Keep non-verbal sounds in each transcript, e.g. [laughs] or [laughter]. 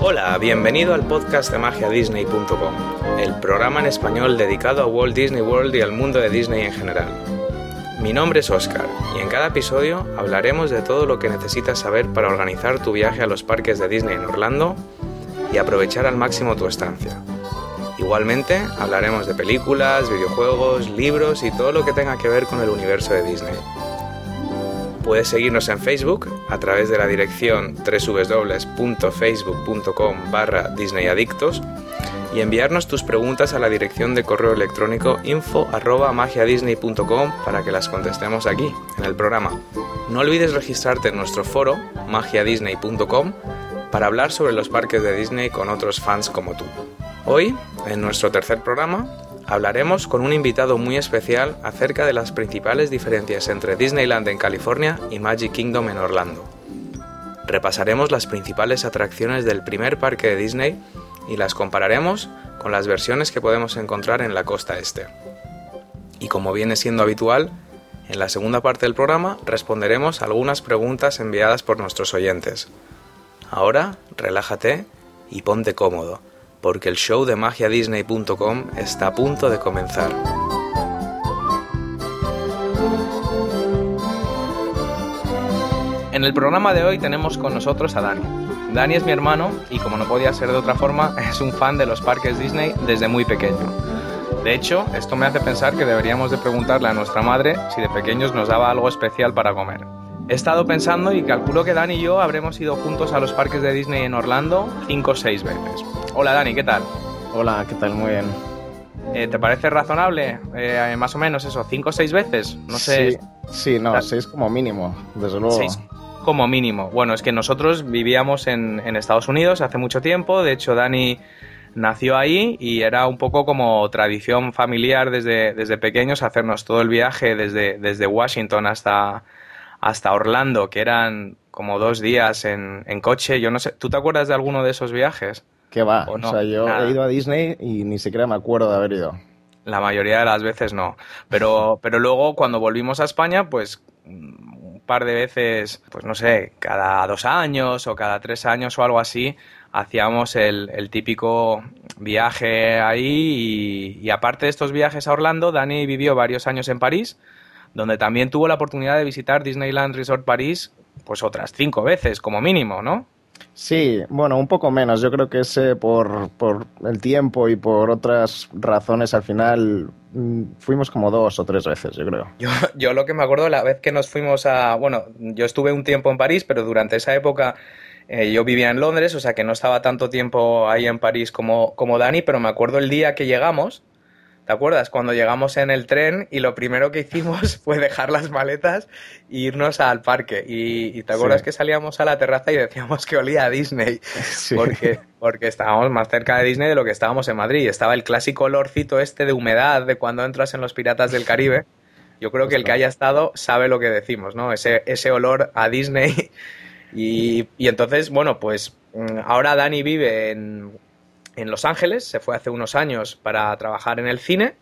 Hola, bienvenido al podcast de magiadisney.com, el programa en español dedicado a Walt Disney World y al mundo de Disney en general. Mi nombre es Oscar y en cada episodio hablaremos de todo lo que necesitas saber para organizar tu viaje a los parques de Disney en Orlando y aprovechar al máximo tu estancia. Igualmente hablaremos de películas, videojuegos, libros y todo lo que tenga que ver con el universo de Disney. Puedes seguirnos en Facebook a través de la dirección www.facebook.com barra disneyadictos y enviarnos tus preguntas a la dirección de correo electrónico info magiadisney.com para que las contestemos aquí, en el programa. No olvides registrarte en nuestro foro magiadisney.com para hablar sobre los parques de Disney con otros fans como tú. Hoy, en nuestro tercer programa, hablaremos con un invitado muy especial acerca de las principales diferencias entre Disneyland en California y Magic Kingdom en Orlando. Repasaremos las principales atracciones del primer parque de Disney y las compararemos con las versiones que podemos encontrar en la costa este. Y como viene siendo habitual, en la segunda parte del programa responderemos algunas preguntas enviadas por nuestros oyentes. Ahora, relájate y ponte cómodo porque el show de magiadisney.com está a punto de comenzar. En el programa de hoy tenemos con nosotros a Dani. Dani es mi hermano y como no podía ser de otra forma, [laughs] es un fan de los parques Disney desde muy pequeño. De hecho, esto me hace pensar que deberíamos de preguntarle a nuestra madre si de pequeños nos daba algo especial para comer. He estado pensando y calculo que Dani y yo habremos ido juntos a los parques de Disney en Orlando 5 o 6 veces. Hola Dani, ¿qué tal? Hola, ¿qué tal? Muy bien. Eh, ¿Te parece razonable? Eh, más o menos eso, cinco o seis veces. No sé. Sí, sí no, seis como mínimo, desde luego. Seis como mínimo. Bueno, es que nosotros vivíamos en, Estados Unidos hace mucho tiempo. De hecho, Dani nació ahí y era un poco como tradición familiar desde, desde pequeños hacernos todo el viaje desde, desde Washington hasta, hasta Orlando, que eran como dos días en, en coche. Yo no sé, ¿tú te acuerdas de alguno de esos viajes? ¿Qué va? O, sea, yo he ido a Disney y ni siquiera me acuerdo de haber ido. La mayoría de las veces no. Pero, pero luego cuando volvimos a España, pues un par de veces, pues no sé, cada dos años o cada tres años o algo así, hacíamos el, típico viaje ahí y, y, aparte de estos viajes a Orlando, Dani vivió varios años en París, donde también tuvo la oportunidad de visitar Disneyland Resort París pues otras cinco veces como mínimo, ¿no? Sí, bueno, un poco menos. Yo creo que ese por, por el tiempo y por otras razones al final mm, fuimos como dos o tres veces, yo creo. Yo, yo lo que me acuerdo la vez que nos fuimos a... Bueno, yo estuve un tiempo en París, pero durante esa época eh, yo vivía en Londres, o sea que no estaba tanto tiempo ahí en París como, como Dani, pero me acuerdo el día que llegamos ¿Te acuerdas? Cuando llegamos en el tren y lo primero que hicimos [laughs] fue dejar las maletas e irnos al parque. Y, te acuerdas que salíamos a la terraza y decíamos que olía a Disney. [laughs] Porque, porque estábamos más cerca de Disney de lo que estábamos en Madrid. Estaba el clásico olorcito este de humedad de cuando entras en los Piratas del Caribe. Yo creo que el que haya estado sabe lo que decimos, ¿no? Ese, ese olor a Disney. [laughs] Y, y entonces, bueno, pues mm, ahora Dani vive en, en Los Ángeles, se fue hace unos años para trabajar en el cine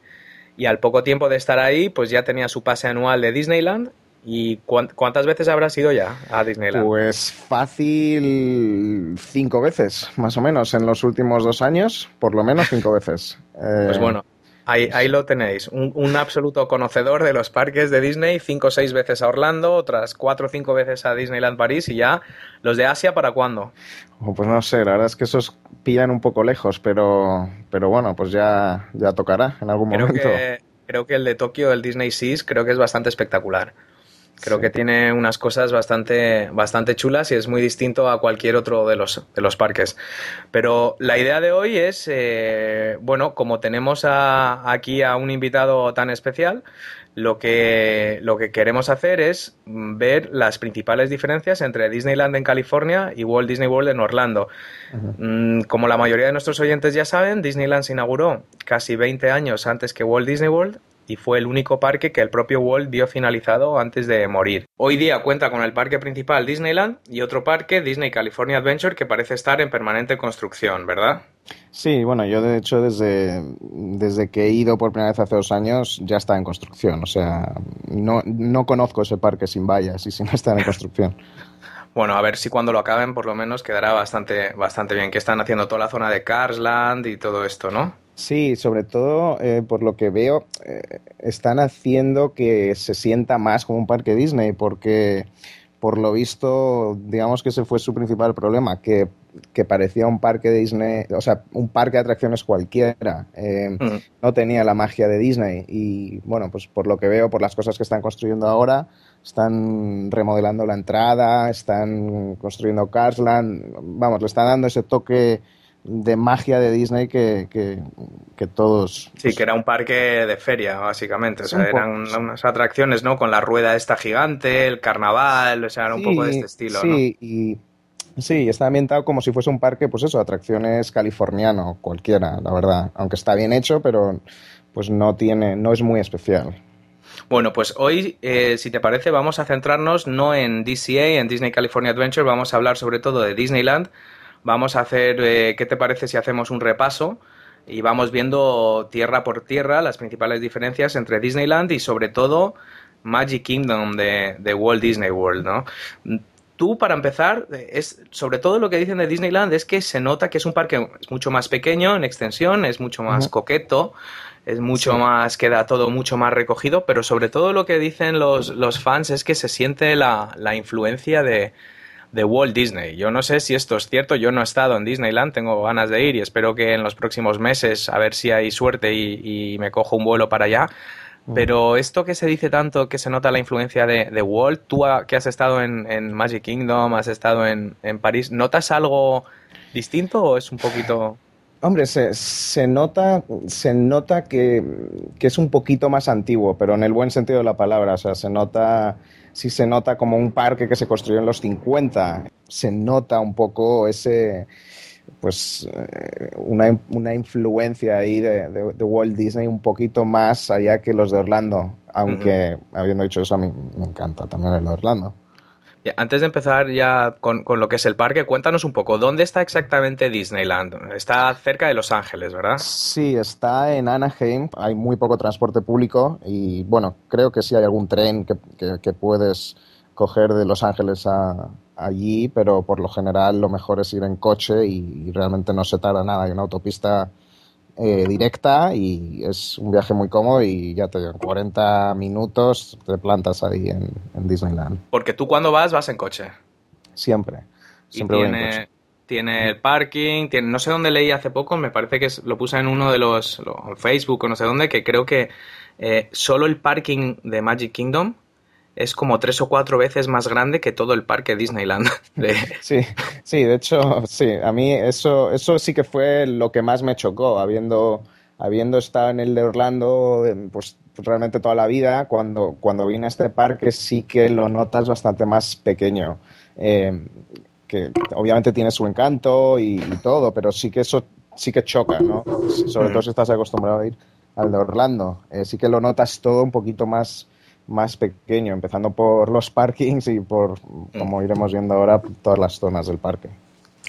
y al poco tiempo de estar ahí, pues ya tenía su pase anual de Disneyland. ¿Y cuántas veces habrás ido ya a Disneyland? Pues fácil cinco veces, más o menos, en los últimos dos años, por lo menos cinco veces. [laughs] Pues bueno, Ahí, lo tenéis, un, absoluto conocedor de los parques de Disney, cinco o seis veces a Orlando, otras cuatro o cinco veces a Disneyland París y ya los de Asia para cuándo? Oh, pues no sé, la verdad es que esos pillan un poco lejos, pero, pero bueno, pues ya, ya tocará en algún momento. creo que el de Tokio, el Disney Seas, creo que es bastante espectacular. Creo que tiene unas cosas bastante, bastante chulas y es muy distinto a cualquier otro de los, de los parques. Pero la idea de hoy es, eh, bueno, como tenemos aquí a un invitado tan especial, lo que, lo que queremos hacer es ver las principales diferencias entre Disneyland en California y Walt Disney World en Orlando. Mm, como la mayoría de nuestros oyentes ya saben, Disneyland se inauguró casi 20 años antes que Walt Disney World y fue el único parque que el propio Walt vio finalizado antes de morir. Hoy día cuenta con el parque principal Disneyland y otro parque, Disney California Adventure, que parece estar en permanente construcción, ¿verdad? Sí, bueno, yo de hecho desde, desde que he ido por primera vez hace dos años ya está en construcción. O sea, no, no conozco ese parque sin vallas y si no está en construcción. [laughs] Bueno, a ver si cuando lo acaben por lo menos quedará bastante, bastante bien. Que están haciendo toda la zona de Carsland y todo esto, ¿no? Sí, sobre todo eh, por lo que veo, eh, están haciendo que se sienta más como un parque Disney, porque por lo visto, digamos que ese fue su principal problema, que, parecía un parque Disney, o sea, un parque de atracciones cualquiera. Eh, mm. No tenía la magia de Disney. Y bueno, pues por lo que veo, por las cosas que están construyendo ahora, están remodelando la entrada, están construyendo Carsland, vamos, le están dando ese toque de magia de Disney que, que, todos... Sí, pues que era un parque de feria, básicamente. O sea, eran unas atracciones, ¿no? Con la rueda esta gigante, el carnaval, o sea, era un poco de este estilo, sí, Y, sí, está ambientado como si fuese un parque, pues eso, atracciones californiano, cualquiera, la verdad. Aunque está bien hecho, pero pues no tiene, no es muy especial. Bueno, pues hoy, eh, si te parece, vamos a centrarnos no en DCA, en Disney California Adventure, vamos a hablar sobre todo de Disneyland, Vamos a hacer, eh, ¿qué te parece si hacemos un repaso? Y vamos viendo tierra por tierra las principales diferencias entre Disneyland y sobre todo Magic Kingdom de, Walt Disney World, ¿no? Tú, para empezar, es sobre todo lo que dicen de Disneyland es que se nota que es un parque mucho más pequeño en extensión, es mucho más coqueto, es mucho más, queda todo mucho más recogido, pero sobre todo lo que dicen los, los fans es que se siente la, la influencia de, de Walt Disney. Yo no sé si esto es cierto, yo no he estado en Disneyland, tengo ganas de ir y espero que en los próximos meses a ver si hay suerte y, me cojo un vuelo para allá. Mm. Pero esto que se dice tanto, que se nota la influencia de, Walt, tú que has estado en, Magic Kingdom, has estado en, París, ¿notas algo distinto o es un poquito... Hombre, se, se nota, se nota que, que, es un poquito más antiguo, pero en el buen sentido de la palabra. O sea, se nota sí se nota como un parque que se construyó en los 50. Se nota un poco ese pues eh, una, una, influencia ahí de, de, Walt Disney un poquito más allá que los de Orlando, aunque habiendo dicho eso a mí me encanta también el de Orlando. Antes de empezar ya con, lo que es el parque, cuéntanos un poco, ¿dónde está exactamente Disneyland? Está cerca de Los Ángeles, ¿verdad? Sí, está en Anaheim, hay muy poco transporte público y bueno, creo que sí hay algún tren que, puedes coger de Los Ángeles a, allí, pero por lo general lo mejor es ir en coche y, y realmente no se tarda nada, hay una autopista eh, directa y es un viaje muy cómodo y ya te digo, 40 minutos te plantas ahí en, Disneyland. Porque tú cuando vas, vas en coche. Siempre. Siempre y tiene, coche. tiene el parking, tiene, no sé dónde leí hace poco, me parece que lo puse en uno de los, Facebook o no sé dónde, que creo que eh, solo el parking de Magic Kingdom es como tres o cuatro veces más grande que todo el parque Disneyland. [laughs] Sí, sí, de hecho, sí, a mí eso, eso sí que fue lo que más me chocó, habiendo, habiendo estado en el de Orlando, pues realmente toda la vida, cuando, cuando vine a este parque sí que lo notas bastante más pequeño. Eh, que obviamente tiene su encanto y, todo, pero sí que eso sí que choca, ¿no? Sobre todo si estás acostumbrado a ir al de Orlando. Eh, sí que lo notas todo un poquito más más pequeño, empezando por los parkings y por, como mm. iremos viendo ahora, todas las zonas del parque.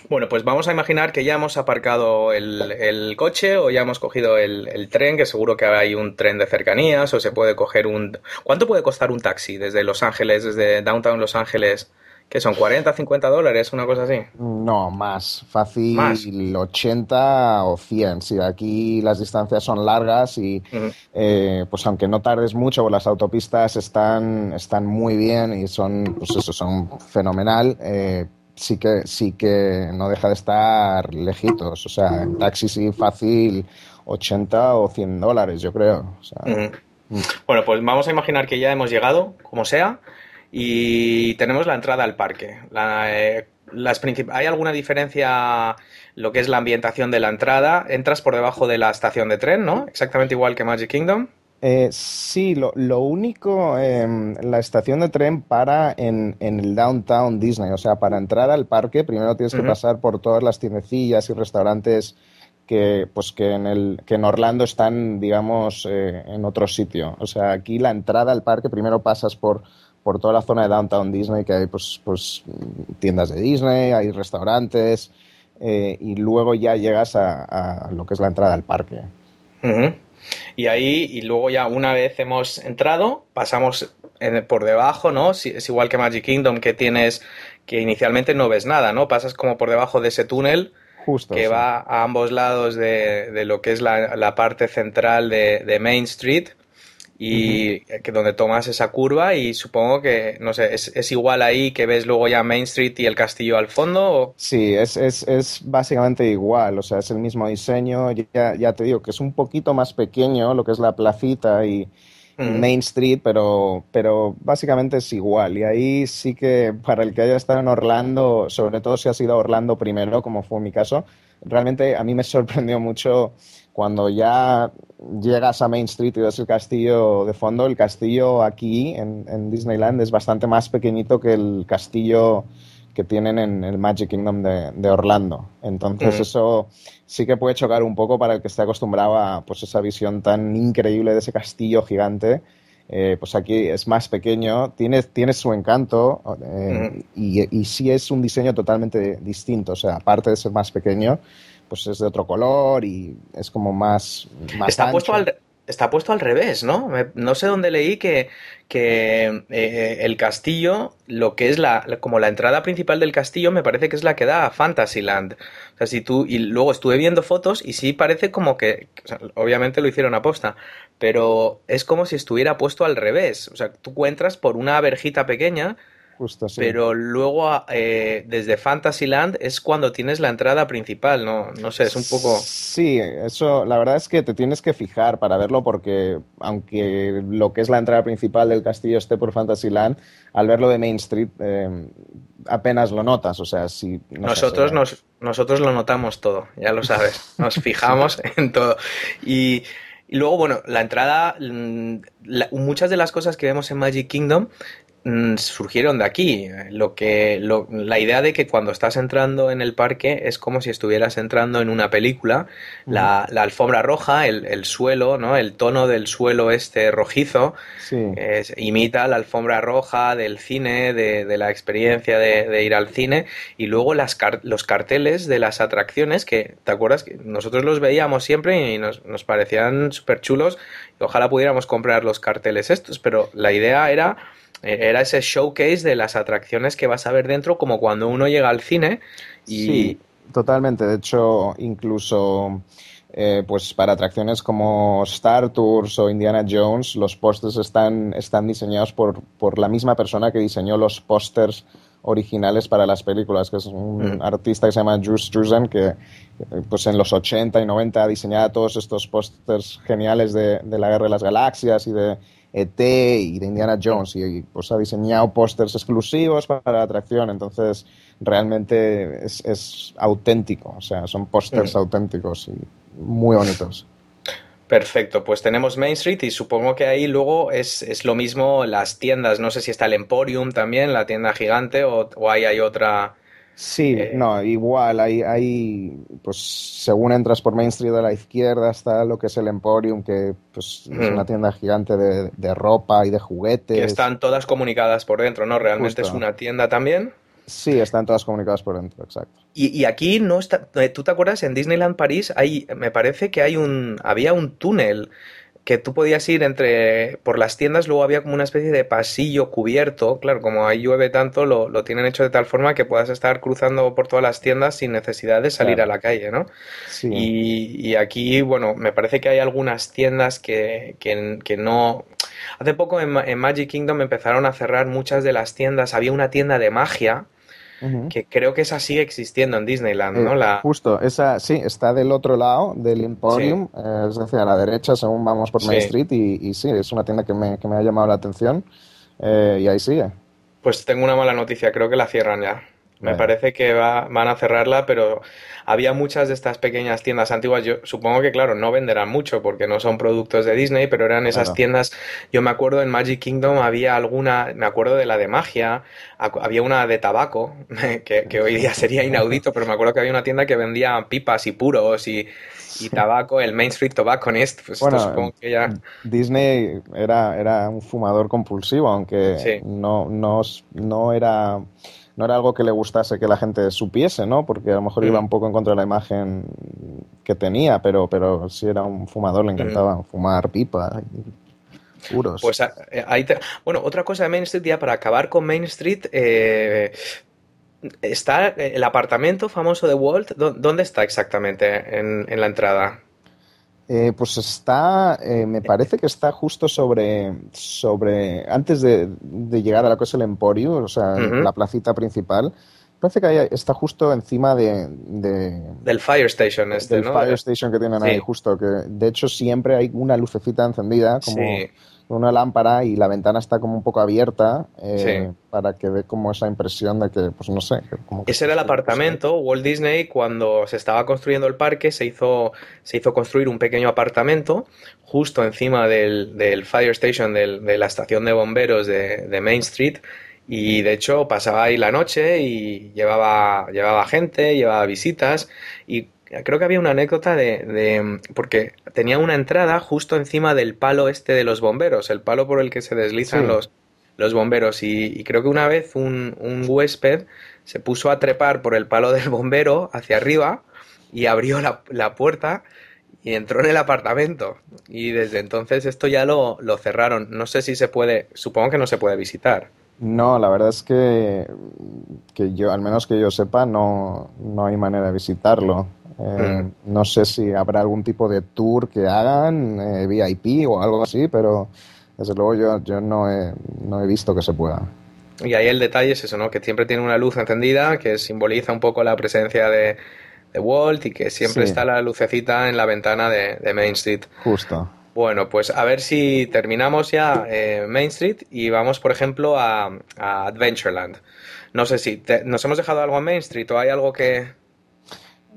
Bueno, pues vamos a imaginar que ya hemos aparcado el, coche o ya hemos cogido el, tren, que seguro que hay un tren de cercanías o se puede coger un... ¿Cuánto puede costar un taxi desde Los Ángeles, desde Downtown Los Ángeles ¿Qué son? ¿40, 50 dólares? Una cosa así. No, más. Fácil 80 o 100. Sí, aquí las distancias son largas y eh, pues aunque no tardes mucho, las autopistas están, están muy bien y son, pues eso, son fenomenal. Eh, sí que sí que no deja de estar lejitos. O sea, en taxi sí fácil 80 o 100 dólares, yo creo. Mm. Bueno, pues vamos a imaginar que ya hemos llegado, como sea y tenemos la entrada al parque. Eh, ¿Hay alguna diferencia lo que es la ambientación de la entrada? Entras por debajo de la estación de tren, ¿no? Exactamente igual que Magic Kingdom. Eh, sí, lo, único, em, la estación de tren para en, el Downtown Disney. O sea, para entrar al parque primero tienes que pasar por todas las tiendecillas y restaurantes que, pues, que, en, el, que en Orlando están, digamos, eh, en otro sitio. O sea, aquí la entrada al parque primero pasas por por toda la zona de Downtown Disney, que hay pues, pues tiendas de Disney, hay restaurantes, eh, y luego ya llegas a, lo que es la entrada al parque. Y ahí, y luego ya una vez hemos entrado, pasamos por debajo, ¿no? Es igual que Magic Kingdom, que tienes que inicialmente no ves nada, ¿no? Pasas como por debajo de ese túnel Justo, que va a ambos lados de, lo que es la, parte central de, Main Street y que donde tomas esa curva y supongo que, no sé, es, igual ahí que ves luego ya Main Street y el castillo al fondo. Sí, es, es, es, básicamente igual, o sea, es el mismo diseño, ya, ya te digo que es un poquito más pequeño lo que es la placita y, Main Street, pero, pero básicamente es igual. Y ahí sí que para el que haya estado en Orlando, sobre todo si ha sido Orlando primero, como fue mi caso, realmente a mí me [laughs] sorprendió mucho cuando ya llegas a Main Street y ves el castillo de fondo. El castillo aquí en Disneyland es bastante más pequeñito que el castillo que tienen en el Magic Kingdom de, Orlando. Entonces eso sí que puede chocar un poco para el que esté acostumbrado a pues, esa visión tan increíble de ese castillo gigante. Eh, pues aquí es más pequeño, tiene, tiene su encanto eh, y, y, sí es un diseño totalmente distinto. O sea, aparte de ser más pequeño, pues es de otro color y es como más... más Está puesto al, está puesto al revés, ¿no? no sé dónde leí que, que eh, el castillo, lo que es la, como la entrada principal del castillo, me parece que es la que da a Fantasyland. O sea, si tú, y luego estuve viendo fotos y sí parece como que, obviamente lo hicieron a posta, pero es como si estuviera puesto al revés. O sea, tú entras por una verjita pequeña pero luego, eh, desde Fantasyland es cuando tienes la entrada principal, ¿no? No sé, es un poco... Sí, eso, la verdad es que te tienes que fijar para verlo porque aunque lo que es la entrada principal del castillo esté por Fantasyland, al verlo de Main Street eh, apenas lo notas, o sea, si... nosotros, nos, nosotros lo notamos todo, ya lo sabes, [laughs] nos fijamos en todo. Y... luego, bueno, la entrada, mm, muchas de las cosas que vemos en Magic Kingdom Mm, surgieron de aquí. Lo que, la idea de que cuando estás entrando en el parque es como si estuvieras entrando en una película. La, alfombra roja, el, suelo, ¿no? El tono del suelo este rojizo imita la alfombra roja del cine, de, la experiencia de, ir al cine. Y luego las los carteles de las atracciones que, ¿te acuerdas? que Nosotros los veíamos siempre y nos, nos parecían súper chulos. Ojalá pudiéramos comprar los carteles estos, pero la idea era era ese showcase de las atracciones que vas a ver dentro, como cuando uno llega al cine. Y... Sí, totalmente. De hecho, incluso eh, pues para atracciones como Star Tours o Indiana Jones, los pósters están, están diseñados por, por la misma persona que diseñó los pósters originales para las películas, que es un mm. artista que se llama Jules Struzan, que eh, pues en los 80 y 90 ha diseñado todos estos pósters geniales de, de, la Guerra de las Galaxias y de, ET y de Indiana Jones y pues ha diseñado pósters exclusivos para la atracción, entonces realmente es, auténtico, o sea, son pósters mm. auténticos y muy bonitos. Perfecto, pues tenemos Main Street y supongo que ahí luego es, lo mismo las tiendas, no sé si está el Emporium también, la tienda gigante o, o ahí hay otra Sí, eh, no, igual, hay, hay, pues según entras por Main Street a la izquierda está lo que es el Emporium, que pues, es una tienda gigante de, ropa y de juguetes. Que están todas comunicadas por dentro, ¿no? Realmente es una tienda también. Sí, están todas comunicadas por dentro, exacto. Y, y, aquí no está, eh, ¿tú te acuerdas? En Disneyland París hay, me parece que hay un, había un túnel que tú podías ir entre por las tiendas, luego había como una especie de pasillo cubierto, claro, como ahí llueve tanto, lo, lo tienen hecho de tal forma que puedas estar cruzando por todas las tiendas sin necesidad de salir a la calle, ¿no? Sí. Y, y, aquí, bueno, me parece que hay algunas tiendas que, que, que no... Hace poco en, en Magic Kingdom empezaron a cerrar muchas de las tiendas, había una tienda de magia, que creo que esa sigue existiendo en Disneyland, ¿no? Eh, la... Justo, esa sí, está del otro lado del Emporium, eh, es decir, a la derecha según vamos por Main Street y, sí, es una tienda que me, que me ha llamado la atención eh, y ahí sigue. Pues tengo una mala noticia, creo que la cierran ya. Me parece que va, van a cerrarla, pero había muchas de estas pequeñas tiendas antiguas. Yo supongo que, claro, no venderán mucho porque no son productos de Disney, pero eran esas tiendas. Yo me acuerdo en Magic Kingdom había alguna, me acuerdo de la de magia, había una de tabaco, [laughs] que, hoy día sería inaudito, pero me acuerdo que había una tienda que vendía pipas y puros y, tabaco, el Main Street Tobacconist, pues bueno, supongo que ya... Disney era, era un fumador compulsivo, aunque no, no, no era no era algo que le gustase que la gente supiese, ¿no? Porque a lo mejor iba mm. un poco en contra de la imagen que tenía, pero, pero si era un fumador, le encantaba mm. fumar pipa. Y puros. Pues eh, ahí Bueno, otra cosa de Main Street, ya para acabar con Main Street, eh, está el apartamento famoso de Walt, ¿dónde está exactamente en, en la entrada? Eh, pues está, eh, me parece que está justo sobre, sobre antes de, llegar a la cosa del Emporio, o sea, la placita principal. Parece que está justo encima de, del Fire Station este, del Fire Station que tienen ahí justo, que de hecho siempre hay una lucecita encendida como una lámpara y la ventana está como un poco abierta eh, para que dé como esa impresión de que, pues no sé. Ese era el apartamento. Walt Disney, cuando se estaba construyendo el parque, se hizo, se hizo construir un pequeño apartamento justo encima del, Fire Station, de la estación de bomberos de, de Main Street. Y de hecho pasaba ahí la noche y llevaba, llevaba gente, llevaba visitas y creo que había una anécdota de, porque tenía una entrada justo encima del palo este de los bomberos, el palo por el que se deslizan los, los bomberos. Y, creo que una vez un, un, huésped se puso a trepar por el palo del bombero hacia arriba y abrió la, la puerta y entró en el apartamento. Y desde entonces esto ya lo, lo cerraron. No sé si se puede, supongo que no se puede visitar. No, la verdad es que, que yo, al menos que yo sepa, no, no hay manera de visitarlo. Eh, mm. No sé si habrá algún tipo de tour que hagan, eh, VIP o algo así, pero desde luego yo, yo no, he, no he visto que se pueda. Y ahí el detalle es eso, ¿no? Que siempre tiene una luz encendida que simboliza un poco la presencia de, de Walt y que siempre está la lucecita en la ventana de, Main Street. Justo. Bueno, pues a ver si terminamos ya eh, Main Street y vamos, por ejemplo, a, a Adventureland. No sé si nos hemos dejado algo en Main Street o hay algo que,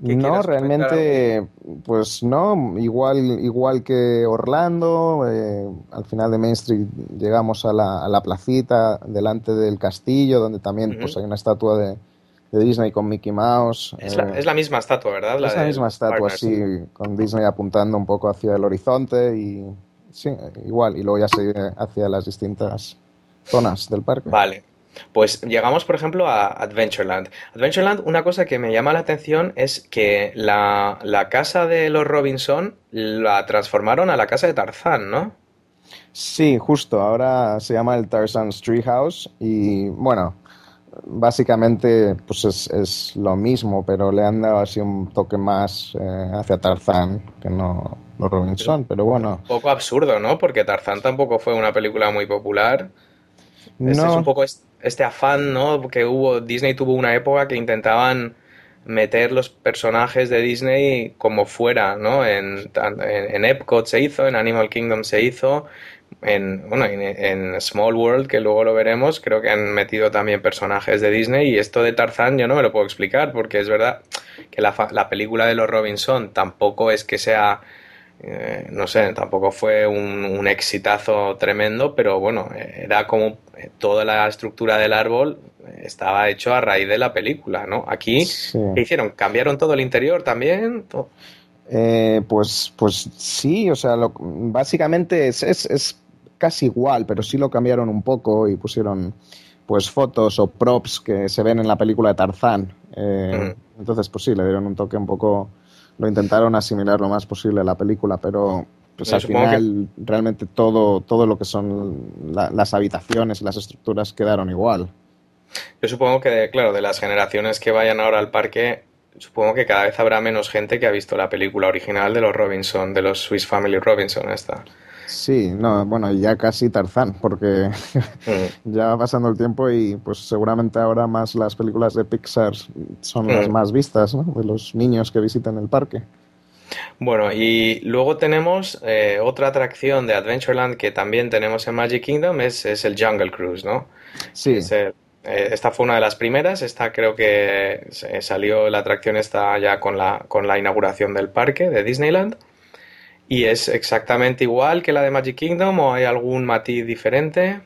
no, realmente, pues no, igual, igual que Orlando, eh, al final de Main Street llegamos a la, a la, placita delante del castillo, donde también pues hay una estatua de, Disney con Mickey Mouse. Es, la, eh, misma estatua, ¿verdad? es la misma estatua, sí, con Disney apuntando un poco hacia el horizonte y sí, igual, y luego ya sigue hacia las distintas zonas del parque. Vale, pues llegamos, por ejemplo, a Adventureland. Adventureland, una cosa que me llama la atención es que la, casa de los Robinson la transformaron a la casa de Tarzán, ¿no? Sí, justo. Ahora se llama el Tarzan's Treehouse y, bueno, básicamente pues es, lo mismo, pero le han dado así un toque más eh, hacia Tarzán que no los Robinson, pero bueno. Un poco absurdo, ¿no? Porque Tarzán tampoco fue una película muy popular. No. es un poco este afán, ¿no? Que hubo, Disney tuvo una época que intentaban meter los personajes de Disney como fuera, ¿no? En, en, Epcot se hizo, en Animal Kingdom se hizo, en, bueno, en, Small World, que luego lo veremos, creo que han metido también personajes de Disney y esto de Tarzán yo no me lo puedo explicar porque es verdad que la, la película de los Robinson tampoco es que sea eh, no sé, tampoco fue un, un, exitazo tremendo, pero bueno, era como eh, toda la estructura del árbol eh, estaba hecho a raíz de la película, ¿no? Aquí, ¿qué hicieron? ¿Cambiaron todo el interior también? pues, pues sí, o sea, básicamente es, es, casi igual, pero sí lo cambiaron un poco y pusieron pues fotos o props que se ven en la película de Tarzán. Entonces, pues sí, le dieron un toque un poco lo intentaron asimilar lo más posible a la película, pero pues al final realmente todo, todo lo que son las habitaciones y las estructuras quedaron igual. Yo supongo que, claro, de las generaciones que vayan ahora al parque, supongo que cada vez habrá menos gente que ha visto la película original de los Robinson, de los Swiss Family Robinson, esta. Sí, no, bueno, ya casi Tarzán, porque mm. [laughs] ya va pasando el tiempo y pues seguramente ahora más las películas de Pixar son las mm. más vistas, ¿no? De los niños que visitan el parque. Bueno, y luego tenemos eh, otra atracción de Adventureland que también tenemos en Magic Kingdom, es, es el Jungle Cruise, ¿no? Sí. Eh, esta fue una de las primeras, esta creo que salió la atracción esta ya con la, con la inauguración del parque de Disneyland. ¿Y es exactamente igual que la de Magic Kingdom o hay algún matiz diferente?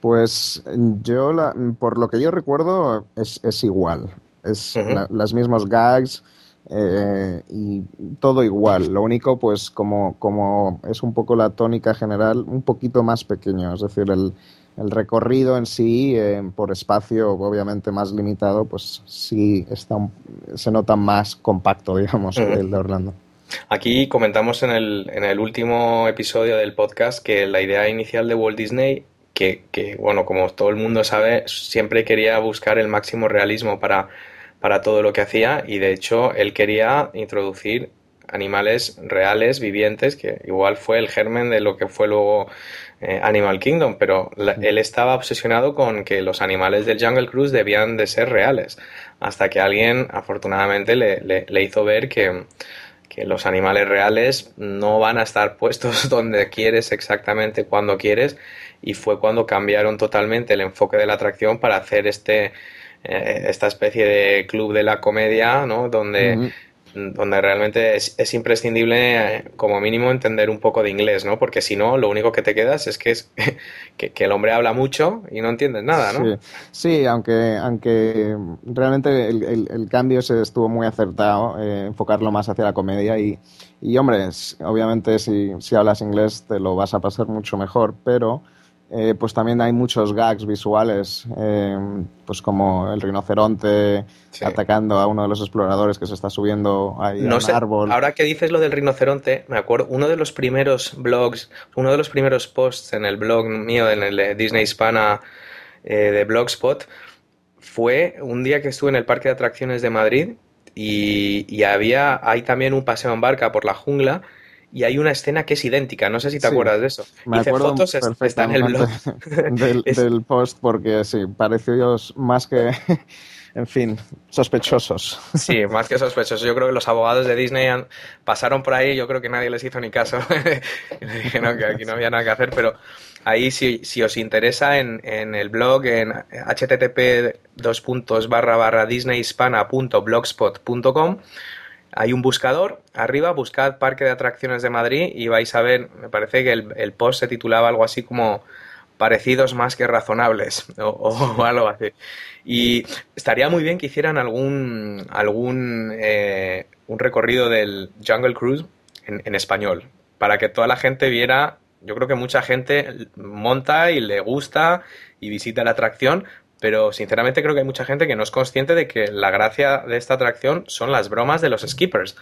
Pues yo, por lo que yo recuerdo, es, es igual. Es las mismos gags eh, y todo igual. Lo único, pues como, como es un poco la tónica general, un poquito más pequeño. Es decir, el, el recorrido en sí, eh, por espacio obviamente más limitado, pues sí está se nota más compacto, digamos, el de Orlando. Aquí comentamos en el, en el último episodio del podcast que la idea inicial de Walt Disney, que, que, bueno, como todo el mundo sabe, siempre quería buscar el máximo realismo para, para todo lo que hacía y de hecho él quería introducir animales reales, vivientes, que igual fue el germen de lo que fue luego eh, Animal Kingdom, pero él estaba obsesionado con que los animales del Jungle Cruise debían de ser reales, hasta que alguien afortunadamente le, le, hizo ver que, los animales reales no van a estar puestos [laughs] donde quieres exactamente cuando quieres, y fue cuando cambiaron totalmente el enfoque de la atracción para hacer este... Eh, esta especie de club de la comedia, ¿no? Donde donde realmente es, imprescindible eh, como mínimo entender un poco de inglés, ¿no? Porque si no, lo único que te quedas es que, es [laughs] que, el hombre habla mucho y no entiendes nada, ¿no? Sí, aunque, aunque realmente el, cambio se estuvo muy acertado, eh, enfocarlo más hacia la comedia y, y hombre, obviamente si, si hablas inglés te lo vas a pasar mucho mejor, pero eh, pues también hay muchos gags visuales, eh, pues como el rinoceronte atacando a uno de los exploradores que se está subiendo ahí a un árbol. Ahora que dices lo del rinoceronte, me acuerdo, uno de los primeros blogs, uno de los primeros posts en el blog mío, en el Disney Hispana eh, de Blogspot, fue un día que estuve en el Parque de Atracciones de Madrid y, y había, hay también un paseo en barca por la jungla y hay una escena que es idéntica, no sé si te acuerdas de eso. Me Hice acuerdo fotos, está en el blog. [laughs] Del, [laughs] del, post porque sí, pareció más que, [laughs] en fin, sospechosos. Sí, más que sospechosos. Yo creo que los abogados de Disney pasaron por ahí, yo creo que nadie les hizo ni caso. Dijeron que aquí no había nada que hacer, pero ahí si, si os interesa en, en el blog, en http dos puntos barra barra disneyhispana.blogspot.com hay un buscador arriba, buscad Parque de Atracciones de Madrid y vais a ver, me parece que el, post se titulaba algo así como parecidos más que razonables [laughs] o, [laughs] algo así. Y estaría muy bien que hicieran algún, algún eh, un recorrido del Jungle Cruise en, en español, para que toda la gente viera, yo creo que mucha gente monta y le gusta y visita la atracción, pero sinceramente creo que hay mucha gente que no es consciente de que la gracia de esta atracción son las bromas de los skippers.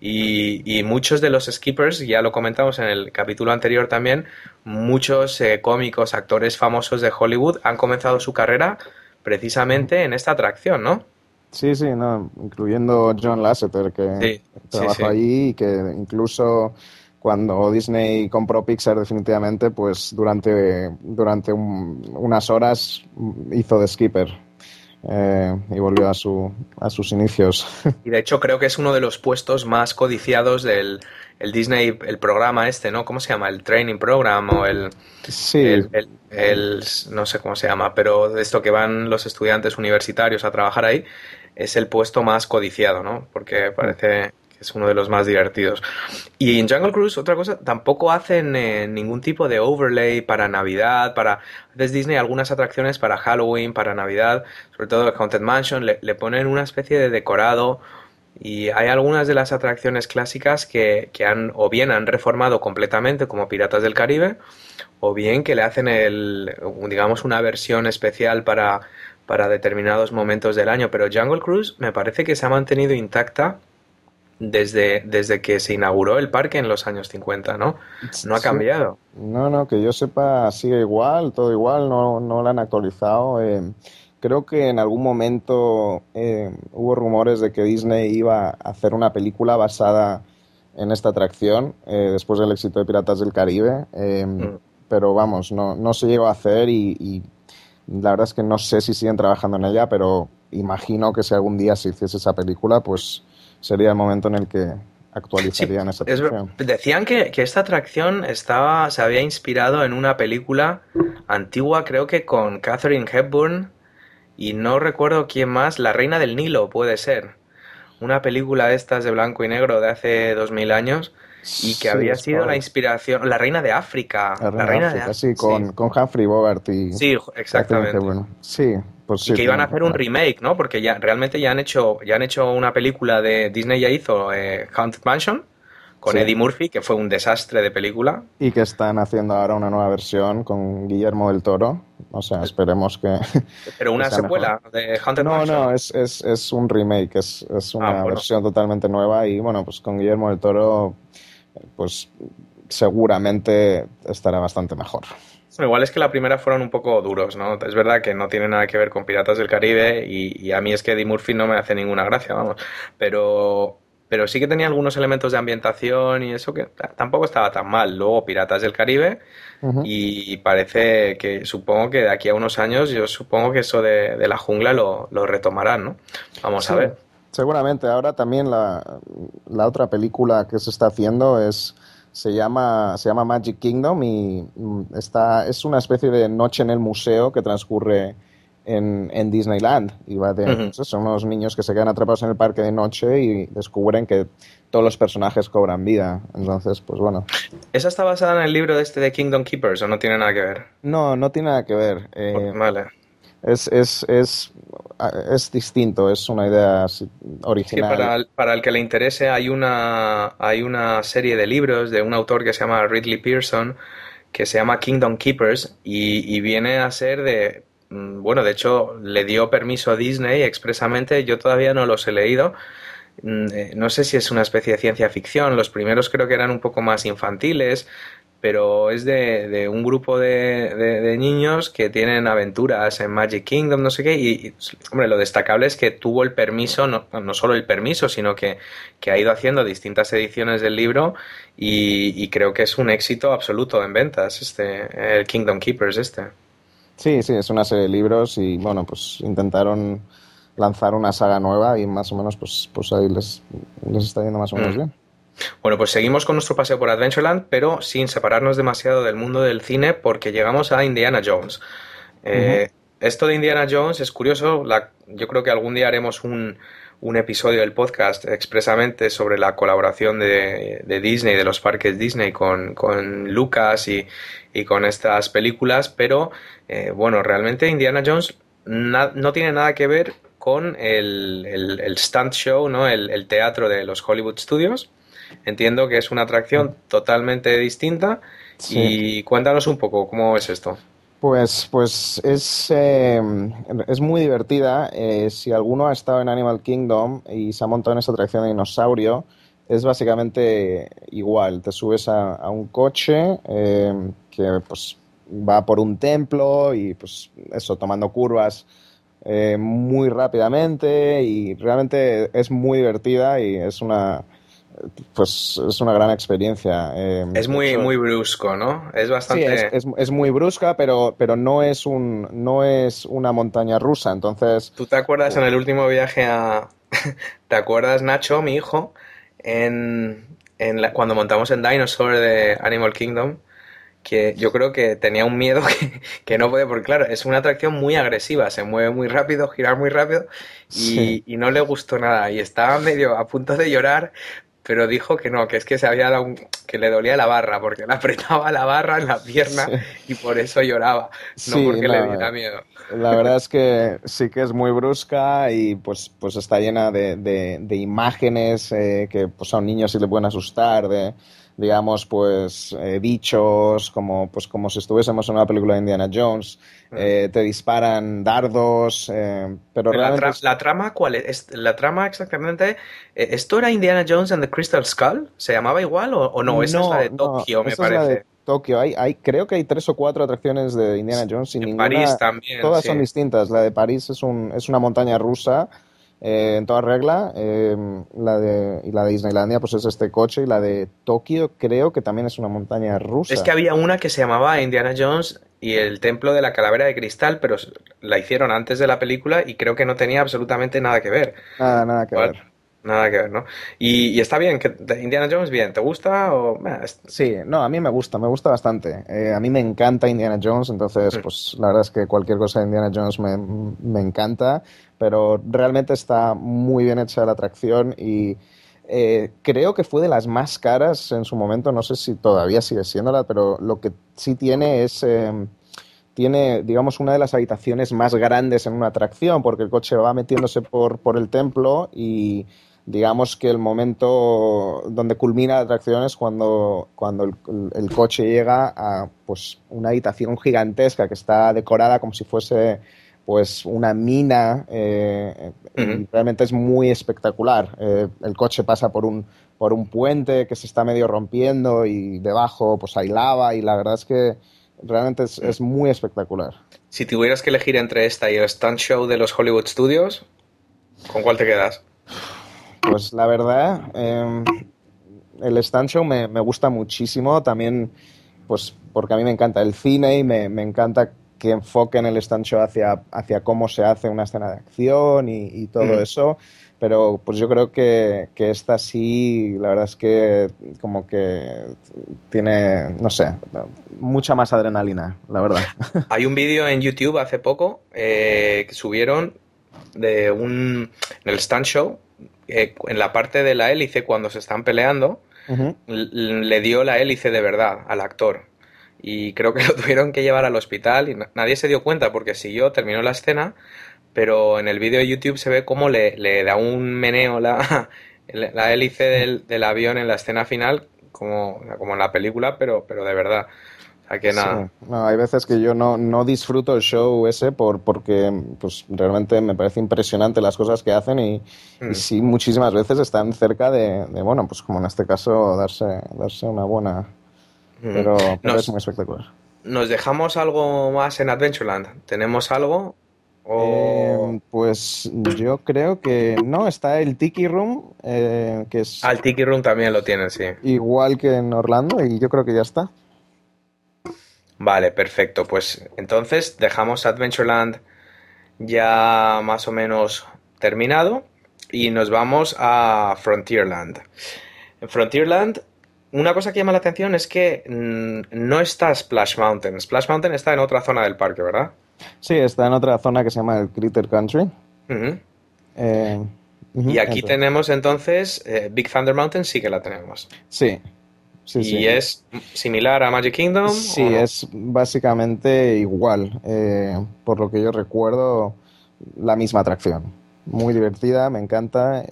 Y, muchos de los skippers, ya lo comentamos en el capítulo anterior también, muchos eh, cómicos, actores famosos de Hollywood han comenzado su carrera precisamente en esta atracción, ¿no? Sí, sí, no, incluyendo John Lasseter, que trabajó allí y que incluso cuando Disney compró Pixar definitivamente, pues durante, durante unas horas hizo de skipper. Eh, y volvió a, su, a sus inicios. [laughs] Y de hecho creo que es uno de los puestos más codiciados del el Disney, el programa este, ¿no? ¿Cómo se llama? El Training Program o el... Sí. El, el, no sé cómo se llama, pero de esto que van los estudiantes universitarios a trabajar ahí, es el puesto más codiciado, ¿no? Porque parece es uno de los más divertidos. Y en Jungle Cruise, otra cosa, tampoco hacen eh, ningún tipo de overlay para Navidad, para... Desde Disney algunas atracciones para Halloween, para Navidad, sobre todo el Haunted Mansion, le, ponen una especie de decorado y hay algunas de las atracciones clásicas que, que, han o bien han reformado completamente como Piratas del Caribe o bien que le hacen el digamos una versión especial para para determinados momentos del año, pero Jungle Cruise me parece que se ha mantenido intacta desde, desde que se inauguró el parque en los años 50, ¿no? No ha cambiado. No, no, que yo sepa, sigue igual, todo igual, no, no lo han actualizado. Eh, creo que en algún momento eh, hubo rumores de que Disney iba a hacer una película basada en esta atracción eh, después del éxito de Piratas del Caribe, mm. pero vamos, no, no se llegó a hacer y, y la verdad es que no sé si siguen trabajando en ella, pero imagino que si algún día se hiciese esa película, pues sería el momento en el que actualizarían esa atracción. decían que, esta atracción estaba, se había inspirado en una película antigua, creo que con Catherine Hepburn y no recuerdo quién más, La Reina del Nilo puede ser. Una película de estas de blanco y negro de hace dos mil años y que había sido la inspiración, La Reina de África. La Reina, de África, sí, con, con Humphrey Bogart y... Sí, exactamente. Sí, pues y que iban a hacer un remake, ¿no? Porque ya realmente ya han hecho ya han hecho una película de Disney ya hizo eh, Haunted Mansion con Eddie Murphy, que fue un desastre de película. Y que están haciendo ahora una nueva versión con Guillermo del Toro. O sea, esperemos que. [laughs] Pero una secuela de Hunter No, no, es, es, es, un remake, es, es una ah, versión totalmente nueva. Y bueno, pues con Guillermo del Toro, pues seguramente estará bastante mejor. Igual es que la primera fueron un poco duros, ¿no? Es verdad que no tiene nada que ver con Piratas del Caribe y, y a mí es que Eddie Murphy no me hace ninguna gracia, vamos. Pero pero sí que tenía algunos elementos de ambientación y eso que tampoco estaba tan mal. Luego Piratas del Caribe y parece que supongo que de aquí a unos años yo supongo que eso de, la jungla lo, retomarán, ¿no? Vamos a ver. Seguramente. Ahora también la, la, otra película que se está haciendo es se llama se llama Magic Kingdom y mm, está es una especie de noche en el museo que transcurre en, Disneyland. Y va de, son unos niños que se quedan atrapados en el parque de noche y descubren que todos los personajes cobran vida. Entonces, pues bueno. ¿Esa está basada en el libro de este de Kingdom Keepers o no tiene nada que ver? No, no tiene nada que ver. Eh, vale. Es, es, es, es, distinto, es una idea original. para, el, para, el, que le interese, hay una, hay una serie de libros de un autor que se llama Ridley Pearson que se llama Kingdom Keepers y, y viene a ser de Mm, bueno, de hecho, le dio permiso a Disney expresamente, yo todavía no los he leído. Mm, eh, no sé si es una especie de ciencia ficción, los primeros creo que eran un poco más infantiles, pero es de, un grupo de, niños que tienen aventuras en Magic Kingdom, no sé qué, y, hombre, lo destacable es que tuvo el permiso, no, no solo el permiso, sino que, ha ido haciendo distintas ediciones del libro y, y, creo que es un éxito absoluto en ventas, este, el Kingdom Keepers este. Sí, sí, es una serie de libros y bueno, pues intentaron lanzar una saga nueva y más o menos pues, pues ahí les, les está yendo más o menos mm. bien. Bueno, pues seguimos con nuestro paseo por Adventureland, pero sin separarnos demasiado del mundo del cine porque llegamos a Indiana Jones. Eh, esto de Indiana Jones es curioso, la, yo creo que algún día haremos un, un episodio del podcast expresamente sobre la colaboración de, de Disney, de los parques Disney con, con Lucas y, y, con estas películas, pero eh, bueno, realmente Indiana Jones no tiene nada que ver con el, el, stunt show, ¿no? El, teatro de los Hollywood Studios. Entiendo que es una atracción totalmente distinta. Y cuéntanos un poco cómo es esto. Pues, pues es, em, es muy divertida. Eh, si alguno ha estado en Animal Kingdom y se ha montado en esa atracción de dinosaurio, es básicamente igual. Te subes a, un coche em, que pues va por un templo y pues eso, tomando curvas eh, muy rápidamente y realmente es muy divertida y es una pues es una gran experiencia. Eh, es muy, muy brusco, ¿no? Es bastante. Sí, es, muy brusca, pero, pero no es un no es una montaña rusa. Entonces. ¿Tú te acuerdas en el último viaje a. [laughs] ¿Te acuerdas, Nacho, mi hijo? En, en cuando montamos en Dinosaur de Animal Kingdom. Que yo creo que tenía un miedo [laughs] que, no puede, porque claro, es una atracción muy agresiva, se mueve muy rápido, gira muy rápido y, y no le gustó nada. Y estaba medio a punto de llorar pero dijo que no, que es que se había dado un, que le dolía la barra, porque le apretaba la barra en la pierna y por eso lloraba, no porque le diera miedo. La verdad es que sí que es muy brusca y pues, pues está llena de, de, imágenes eh, que pues, a un niño sí le pueden asustar, de, digamos, pues eh, bichos, como, pues, como si estuviésemos en una película de Indiana Jones. Eh, te disparan dardos, eh, pero, realmente... La, trama, ¿cuál es? La trama exactamente, ¿esto era Indiana Jones and the Crystal Skull? ¿Se llamaba igual o, no? Esa es la de Tokio, me parece. Es la de Tokio, hay, hay, creo que hay tres o cuatro atracciones de Indiana Jones y ninguna... París también, Todas son distintas, la de París es, un, es una montaña rusa eh, en toda regla. Eh, la de, y la de Disneylandia, pues es este coche. Y la de Tokio, creo que también es una montaña rusa. Es que había una que se llamaba Indiana Jones y el Templo de la Calavera de Cristal, pero la hicieron antes de la película y creo que no tenía absolutamente nada que ver. Nada, nada que ver. Nada que ver, ¿no? Y, está bien, que Indiana Jones, bien, ¿te gusta? O... Sí, no, a mí me gusta, me gusta bastante. Eh, a mí me encanta Indiana Jones, entonces, mm. pues la verdad es que cualquier cosa de Indiana Jones me, me encanta, pero realmente está muy bien hecha la atracción y eh, creo que fue de las más caras en su momento, no sé si todavía sigue siéndola, pero lo que sí tiene es... Em, tiene, digamos, una de las habitaciones más grandes en una atracción, porque el coche va metiéndose por, por el templo y digamos que el momento donde culmina la atracción es cuando, cuando el, coche llega a pues, una habitación gigantesca que está decorada como si fuese pues una mina eh, realmente es muy espectacular. Eh, el coche pasa por un, por un puente que se está medio rompiendo y debajo pues hay lava y la verdad es que realmente es, es muy espectacular. Si tuvieras que elegir entre esta y el stunt show de los Hollywood Studios, ¿con cuál te quedas? Pues la verdad, em, el stand show me, gusta muchísimo también, pues porque a mí me encanta el cine y me, encanta que enfoquen el stand show hacia, hacia cómo se hace una escena de acción y, todo mm. eso. Pero pues yo creo que, que, esta sí, la verdad es que como que tiene, no sé, mucha más adrenalina, la verdad. [laughs] Hay un vídeo en YouTube hace poco eh, que subieron de un, en el stand show eh, en la parte de la hélice, cuando se están peleando, le dio la hélice de verdad al actor. Y creo que [laughs] lo tuvieron que llevar al hospital y nadie se dio cuenta porque siguió, terminó la escena, pero en el vídeo de YouTube se ve cómo le, da un meneo la, [laughs] la hélice del, del, avión en la escena final, como, como en la película, pero, pero de verdad nada. No, hay veces que yo no, no disfruto el show ese por, porque pues, realmente me parece impresionante las cosas que hacen y, mm. sí, muchísimas veces están cerca de, bueno, pues como en este caso, darse, darse una buena... Pero, es muy espectacular. ¿Nos dejamos algo más en Adventureland? ¿Tenemos algo? Eh, pues yo creo que no, está el Tiki Room, eh, que es... Ah, el Tiki Room también lo tienen, sí. Igual que en Orlando y yo creo que ya está. Vale, perfecto. Pues entonces dejamos Adventureland ya más o menos terminado y nos vamos a Frontierland. En Frontierland, una cosa que llama la atención es que mm, no está Splash Mountain. Splash Mountain está en otra zona del parque, ¿verdad? Sí, está en otra zona que se llama el Critter Country. Eh, y aquí tenemos entonces eh, Big Thunder Mountain, sí que la tenemos. Sí, ¿Y es similar a Magic Kingdom? Sí, es básicamente igual. Eh, por lo que yo recuerdo, la misma atracción. Muy divertida, me encanta.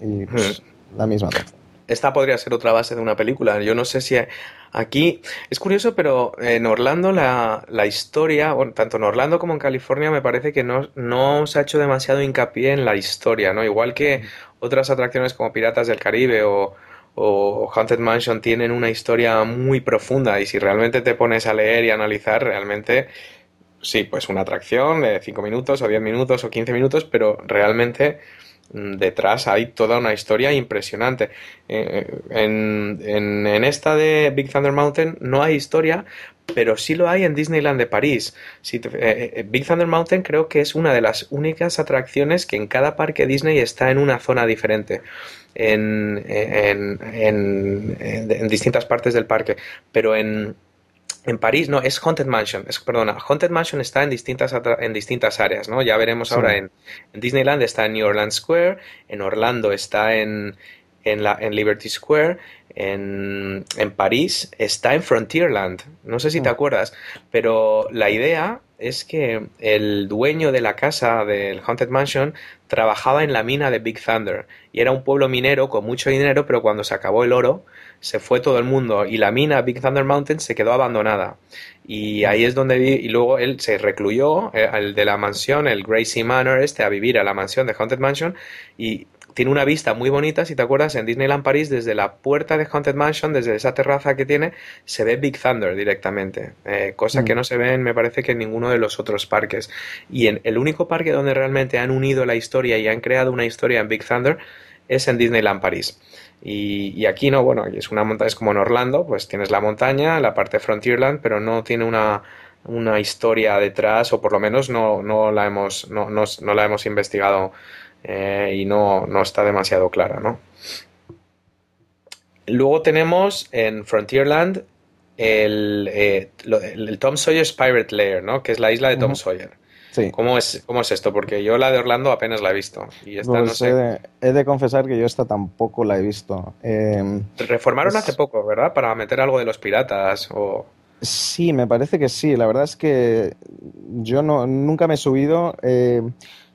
Y pues, la misma atracción. Esta podría ser otra base de una película. Yo no sé si aquí. Es curioso, pero en Orlando la, la historia, bueno, tanto en Orlando como en California, me parece que no, no se ha hecho demasiado hincapié en la historia, ¿no? Igual que otras atracciones como Piratas del Caribe o o Haunted Mansion tienen una historia muy profunda y si realmente te pones a leer y analizar, realmente sí, pues una atracción de 5 minutos o 10 minutos o 15 minutos, pero realmente detrás hay toda una historia impresionante. Eh, en, en, esta de Big Thunder Mountain no hay historia, pero sí lo hay en Disneyland de París. Eh, eh, Big Thunder Mountain creo que es una de las únicas atracciones que en cada parque Disney está en una zona diferente en, en, distintas partes del parque, pero en, en París, no, es Haunted Mansion, es, perdona, Haunted Mansion está en distintas, en distintas áreas, ¿no? Ya veremos ahora en, Disneyland está en New Orleans Square, en Orlando está en, en, la, en Liberty Square, en, en París está en Frontierland, no sé si te mm. acuerdas, pero la idea es que el dueño de la casa del Haunted Mansion trabajaba en la mina de Big Thunder y era un pueblo minero con mucho dinero, pero cuando se acabó el oro se fue todo el mundo y la mina Big Thunder Mountain se quedó abandonada. Y ahí es donde y luego él se recluyó, eh, el de la mansión, el Gracie Manor este, a vivir a la mansión de Haunted Mansion y tiene una vista muy bonita, si te acuerdas, en Disneyland París, desde la puerta de Haunted Mansion, desde esa terraza que tiene, se ve Big Thunder directamente, eh, cosa que mm. no se ve, me parece que en ninguno de los otros parques. Y en el único parque donde realmente han unido la historia y han creado una historia en Big Thunder es en Disneyland París. Y, aquí no, bueno, es una montaña, es como en Orlando, pues tienes la montaña, la parte de Frontierland, pero no tiene una, una historia detrás, o por lo menos no, no la hemos, no, no, no la hemos investigado eh, y no, no, está demasiado clara, ¿no? Luego tenemos en Frontierland el, eh, el, Tom Sawyer's Pirate Lair, ¿no? Que es la isla de Tom Sawyer. Sí. ¿Cómo es, ¿Cómo es esto? Porque yo la de Orlando apenas la he visto. Y esta no pues sé... he, de, confesar que yo esta tampoco la he visto. Em, Reformaron hace poco, ¿verdad? Para meter algo de los piratas o... Sí, me parece que sí. La verdad es que yo no, nunca me he subido. Eh,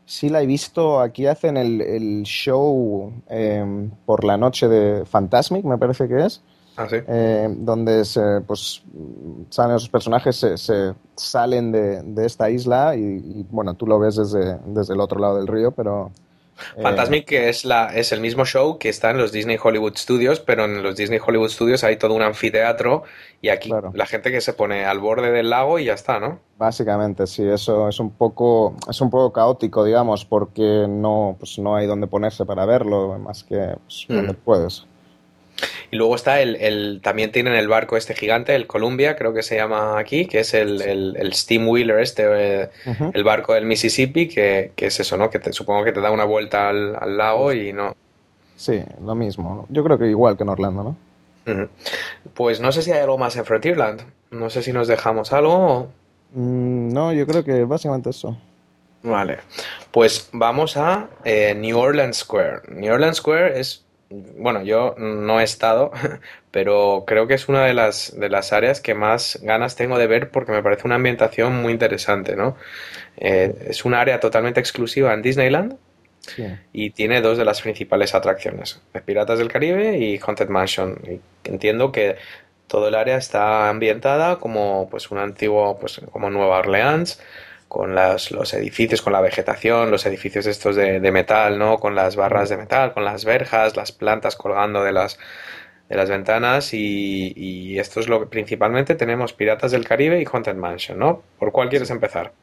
Sí, la he visto. Aquí hacen el, show em, por la noche de Fantasmic, me parece que es. Ah, ¿sí? Em, donde se, pues, salen esos personajes, se, salen de, esta isla y, bueno, tú lo ves desde, desde el otro lado del río, pero eh, Fantasmic es, la, es el mismo show que está en los Disney Hollywood Studios, pero en los Disney Hollywood Studios hay todo un anfiteatro y aquí la gente que se pone al borde del lago y ya está, ¿no? Básicamente, sí, eso es un poco, es un poco caótico, digamos, porque no, pues no hay donde ponerse para verlo, más que pues, donde puedes. Y luego está el, el, también tienen el barco este gigante, el Columbia, creo que se llama aquí, que es el, el, Steam Wheeler este, eh, el barco del Mississippi, que, que, es eso, ¿no? Que te, supongo que te da una vuelta al, al, lago y no. Sí, lo mismo. Yo creo que igual que en Orlando, ¿no? Pues no sé si hay algo más en Frontierland. No sé si nos dejamos algo. Mm, no, yo creo que básicamente eso. Vale. Pues vamos a eh, New Orleans Square. New Orleans Square es bueno, yo no he estado, [laughs] pero creo que es una de las, de las áreas que más ganas tengo de ver porque me parece una ambientación muy interesante, ¿no? Eh, es un área totalmente exclusiva en Disneyland y tiene dos de las principales atracciones, Piratas del Caribe y Haunted Mansion. Y entiendo que todo el área está ambientada como pues un antiguo, pues como Nueva Orleans, con las, los edificios, con la vegetación, los edificios estos de, metal, ¿no? Con las barras de metal, con las verjas, las plantas colgando de las, de las ventanas y, esto es lo que principalmente tenemos Piratas del Caribe y Haunted Mansion, ¿no? ¿Por cuál quieres empezar?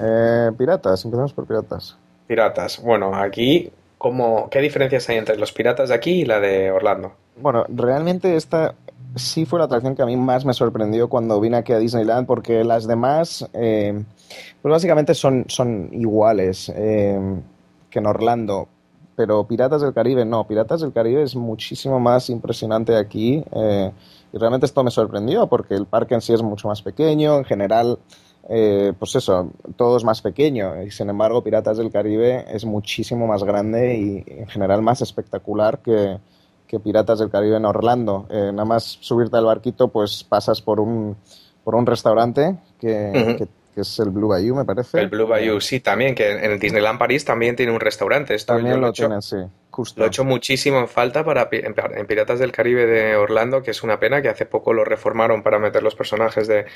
Eh, piratas, empezamos por Piratas. Piratas. Bueno, aquí, ¿cómo, ¿qué diferencias hay entre los Piratas de aquí y la de Orlando? Bueno, realmente esta sí fue la atracción que a mí más me sorprendió cuando vine aquí a Disneyland porque las demás... Eh, pues básicamente son, son iguales eh, que en Orlando, pero Piratas del Caribe no. Piratas del Caribe es muchísimo más impresionante aquí eh, y realmente esto me sorprendió porque el parque en sí es mucho más pequeño, en general, pues eso, todo es más pequeño. Y sin embargo Piratas del Caribe es muchísimo más grande y en general más espectacular que, Piratas del Caribe en Orlando. nada más subirte al barquito pues pasas por un, por un restaurante que que es el Blue Bayou, me parece. El Blue Bayou, sí, también, que en el Disneyland París también tiene un restaurante. también lo, tiene, sí. Lo he hecho muchísimo en falta para en Piratas del Caribe de Orlando, que es una pena que hace poco lo reformaron para meter los personajes de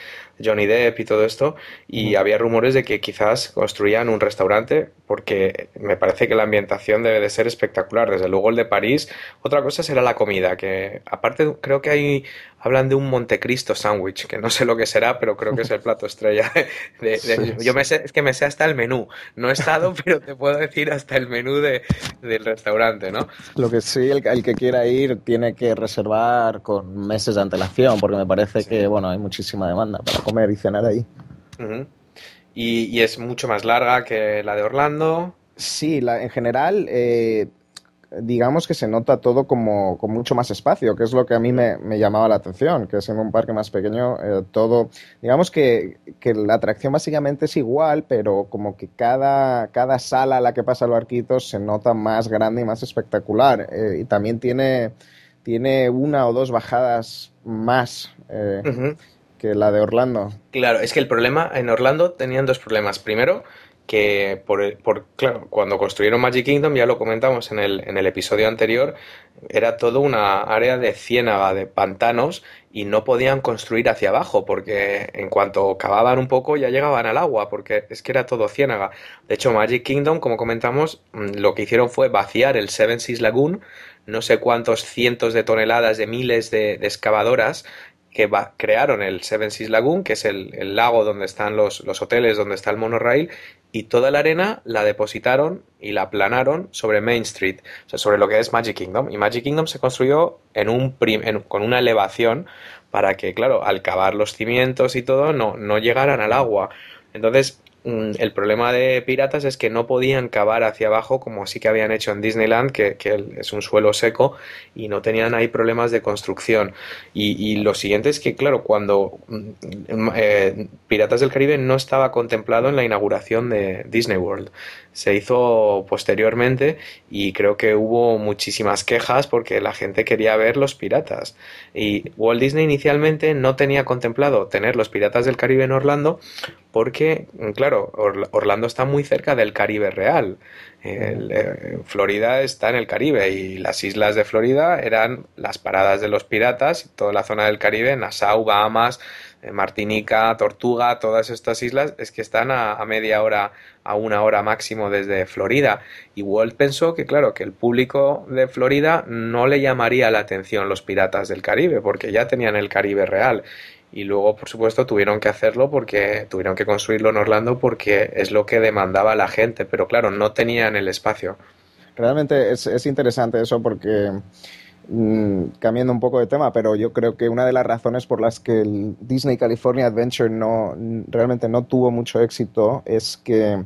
Johnny Depp y todo esto. Y había rumores de que quizás construían un restaurante, porque me parece que la ambientación debe de ser espectacular. Desde luego el de París. Otra cosa será la comida, que aparte creo que hay hablan de un Montecristo sándwich, que no sé lo que será, pero creo que es el plato estrella. yo me sé, es que me sé hasta el menú. No he estado, [laughs] pero te puedo decir hasta el menú de, del restaurante lo que sí, el, que quiera ir tiene que reservar con meses de antelación, porque me parece que, bueno, hay muchísima demanda para comer y cenar ahí. y, es mucho más larga que la de Orlando. Sí, la, en general, eh, digamos que se nota todo como con mucho más espacio, que es lo que a mí me, llamaba la atención, que siendo un parque más pequeño, eh, todo, digamos que, la atracción básicamente es igual, pero como que cada, cada sala a la que pasa el barquito se nota más grande y más espectacular. Eh, y también tiene, tiene una o dos bajadas más. Eh, que la de Orlando. Claro, es que el problema en Orlando tenían dos problemas. Primero, que por, por, claro, cuando construyeron Magic Kingdom, ya lo comentamos en el, en el episodio anterior, era todo una área de ciénaga, de pantanos, y no podían construir hacia abajo, porque en cuanto cavaban un poco ya llegaban al agua, porque es que era todo ciénaga. De hecho, Magic Kingdom, como comentamos, mm, lo que hicieron fue vaciar el Seven Seas Lagoon, no sé cuántos cientos de toneladas de miles de, de excavadoras, que crearon el Seven Seas Lagoon, que es el, lago donde están los, hoteles, donde está el monorail, y toda la arena la depositaron y la aplanaron sobre Main Street, o sea, sobre lo que es Magic Kingdom. Y Magic Kingdom se construyó en un con una elevación para que, claro, al cavar los cimientos y todo, no, no llegaran al agua. Entonces, el problema de Piratas es que no podían cavar hacia abajo como sí que habían hecho en Disneyland, que, es un suelo seco y no tenían ahí problemas de construcción. Y, lo siguiente es que, claro, cuando mm, eh, Piratas del Caribe no estaba contemplado en la inauguración de Disney World, se hizo posteriormente y creo que hubo muchísimas quejas porque la gente quería ver los piratas. Y Walt Disney inicialmente no tenía contemplado tener los piratas del Caribe en Orlando porque, claro, Orlando está muy cerca del Caribe real. Eh, Florida está en el Caribe y las islas de Florida eran las paradas de los piratas, toda la zona del Caribe, Nassau, Bahamas, Martinica, Tortuga, todas estas islas, es que están a, media hora, a una hora máximo desde Florida. Y Walt pensó que, claro, que el público de Florida no le llamaría la atención los piratas del Caribe, porque ya tenían el Caribe real. Y luego, por supuesto, tuvieron que hacerlo porque tuvieron que construirlo en Orlando porque es lo que demandaba la gente, pero claro, no tenían el espacio. Realmente es, es interesante eso porque Mm, cambiando un poco de tema, pero yo creo que una de las razones por las que el Disney California Adventure no realmente no tuvo mucho éxito es que,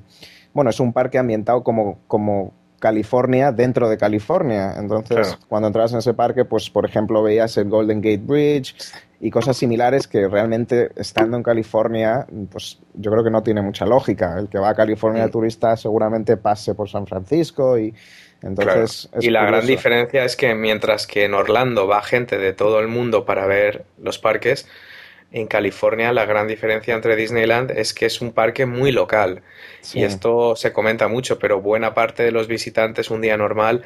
bueno, es un parque ambientado como, como California dentro de California. Entonces, cuando entrabas en ese parque, pues, por ejemplo, veías el Golden Gate Bridge y cosas similares que realmente estando en California, pues yo creo que no tiene mucha lógica. El que va a California mm. turista seguramente pase por San Francisco y entonces, y la gran diferencia es que mientras que en Orlando va gente de todo el mundo para ver los parques, en California la gran diferencia entre Disneyland es que es un parque muy local. Y esto se comenta mucho, pero buena parte de los visitantes un día normal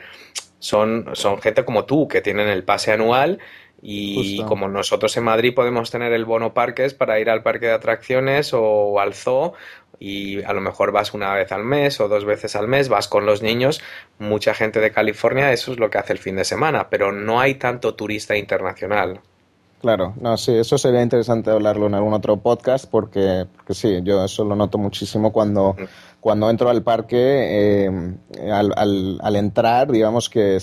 son, son gente como tú, que tienen el pase anual y como nosotros en Madrid podemos tener el bono parques para ir al parque de atracciones o al zoo y a lo mejor vas una vez al mes o dos veces al mes, vas con los niños, mucha gente de California, eso es lo que hace el fin de semana, pero no hay tanto turista internacional. Claro, no, sí, eso sería interesante hablarlo en algún otro podcast porque, porque sí, yo eso lo noto muchísimo cuando, cuando entro al parque, eh, al, al, entrar, digamos que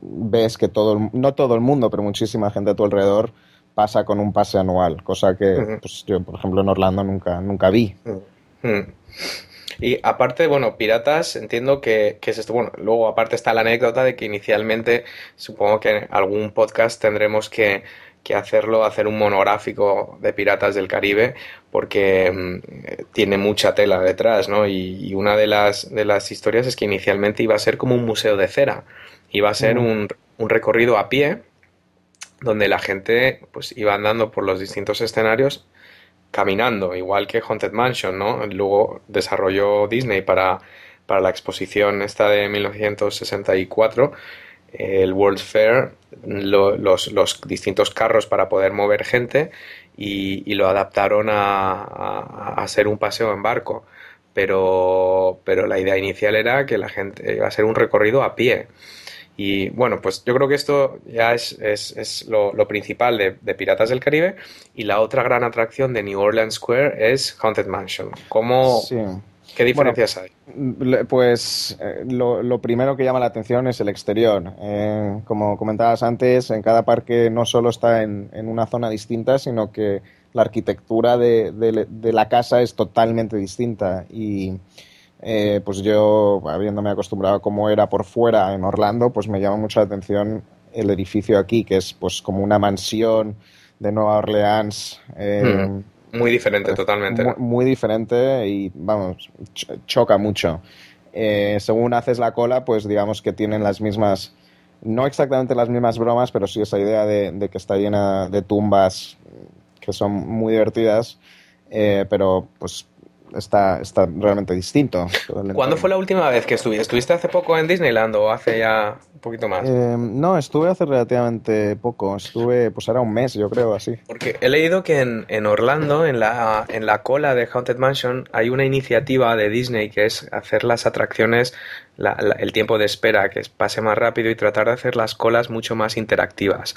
ves que todo, no todo el mundo, pero muchísima gente a tu alrededor pasa con un pase anual, cosa que pues, yo, por ejemplo, en Orlando nunca, nunca vi. Y aparte, bueno, Piratas, entiendo que, es esto. Bueno, luego aparte está la anécdota de que inicialmente, supongo que en algún podcast tendremos que, hacerlo, hacer un monográfico de Piratas del Caribe, porque mm, tiene mucha tela detrás, ¿no? Y, una de las, de las historias es que inicialmente iba a ser como un museo de cera, iba a ser un, un recorrido a pie, donde la gente pues iba andando por los distintos escenarios caminando, igual que Haunted Mansion, ¿no? Luego desarrolló Disney para, para la exposición esta de 1964, el World's Fair, los, los, distintos carros para poder mover gente y, lo adaptaron a, a, a, ser un paseo en barco. Pero, pero la idea inicial era que la gente iba a ser un recorrido a pie. Y bueno, pues yo creo que esto ya es, es, es lo, lo, principal de, de, Piratas del Caribe. Y la otra gran atracción de New Orleans Square es Haunted Mansion. ¿Cómo, ¿Qué diferencias hay? Pues eh, lo, lo, primero que llama la atención es el exterior. Eh, como comentabas antes, en cada parque no solo está en, en una zona distinta, sino que la arquitectura de, de, de la casa es totalmente distinta. Y eh, pues yo, habiéndome acostumbrado a cómo era por fuera en Orlando, pues me llama mucho la atención el edificio aquí, que es pues como una mansión de Nueva Orleans. Eh, hmm. Muy diferente, totalmente. Muy, diferente y, vamos, choca mucho. Eh, según haces la cola, pues digamos que tienen las mismas, no exactamente las mismas bromas, pero sí esa idea de que está llena de tumbas que son muy divertidas, pero pues está, está realmente distinto. ¿Cuándo fue la última vez que estuviste? ¿Estuviste hace poco en Disneyland o hace ya un poquito más? Eh, no, estuve hace relativamente poco. Estuve, pues era un mes, yo creo, así. Porque he leído que en, en Orlando, en la, en la cola de Haunted Mansion, hay una iniciativa de Disney que es hacer las atracciones el tiempo de espera que pase más rápido y tratar de hacer las colas mucho más interactivas.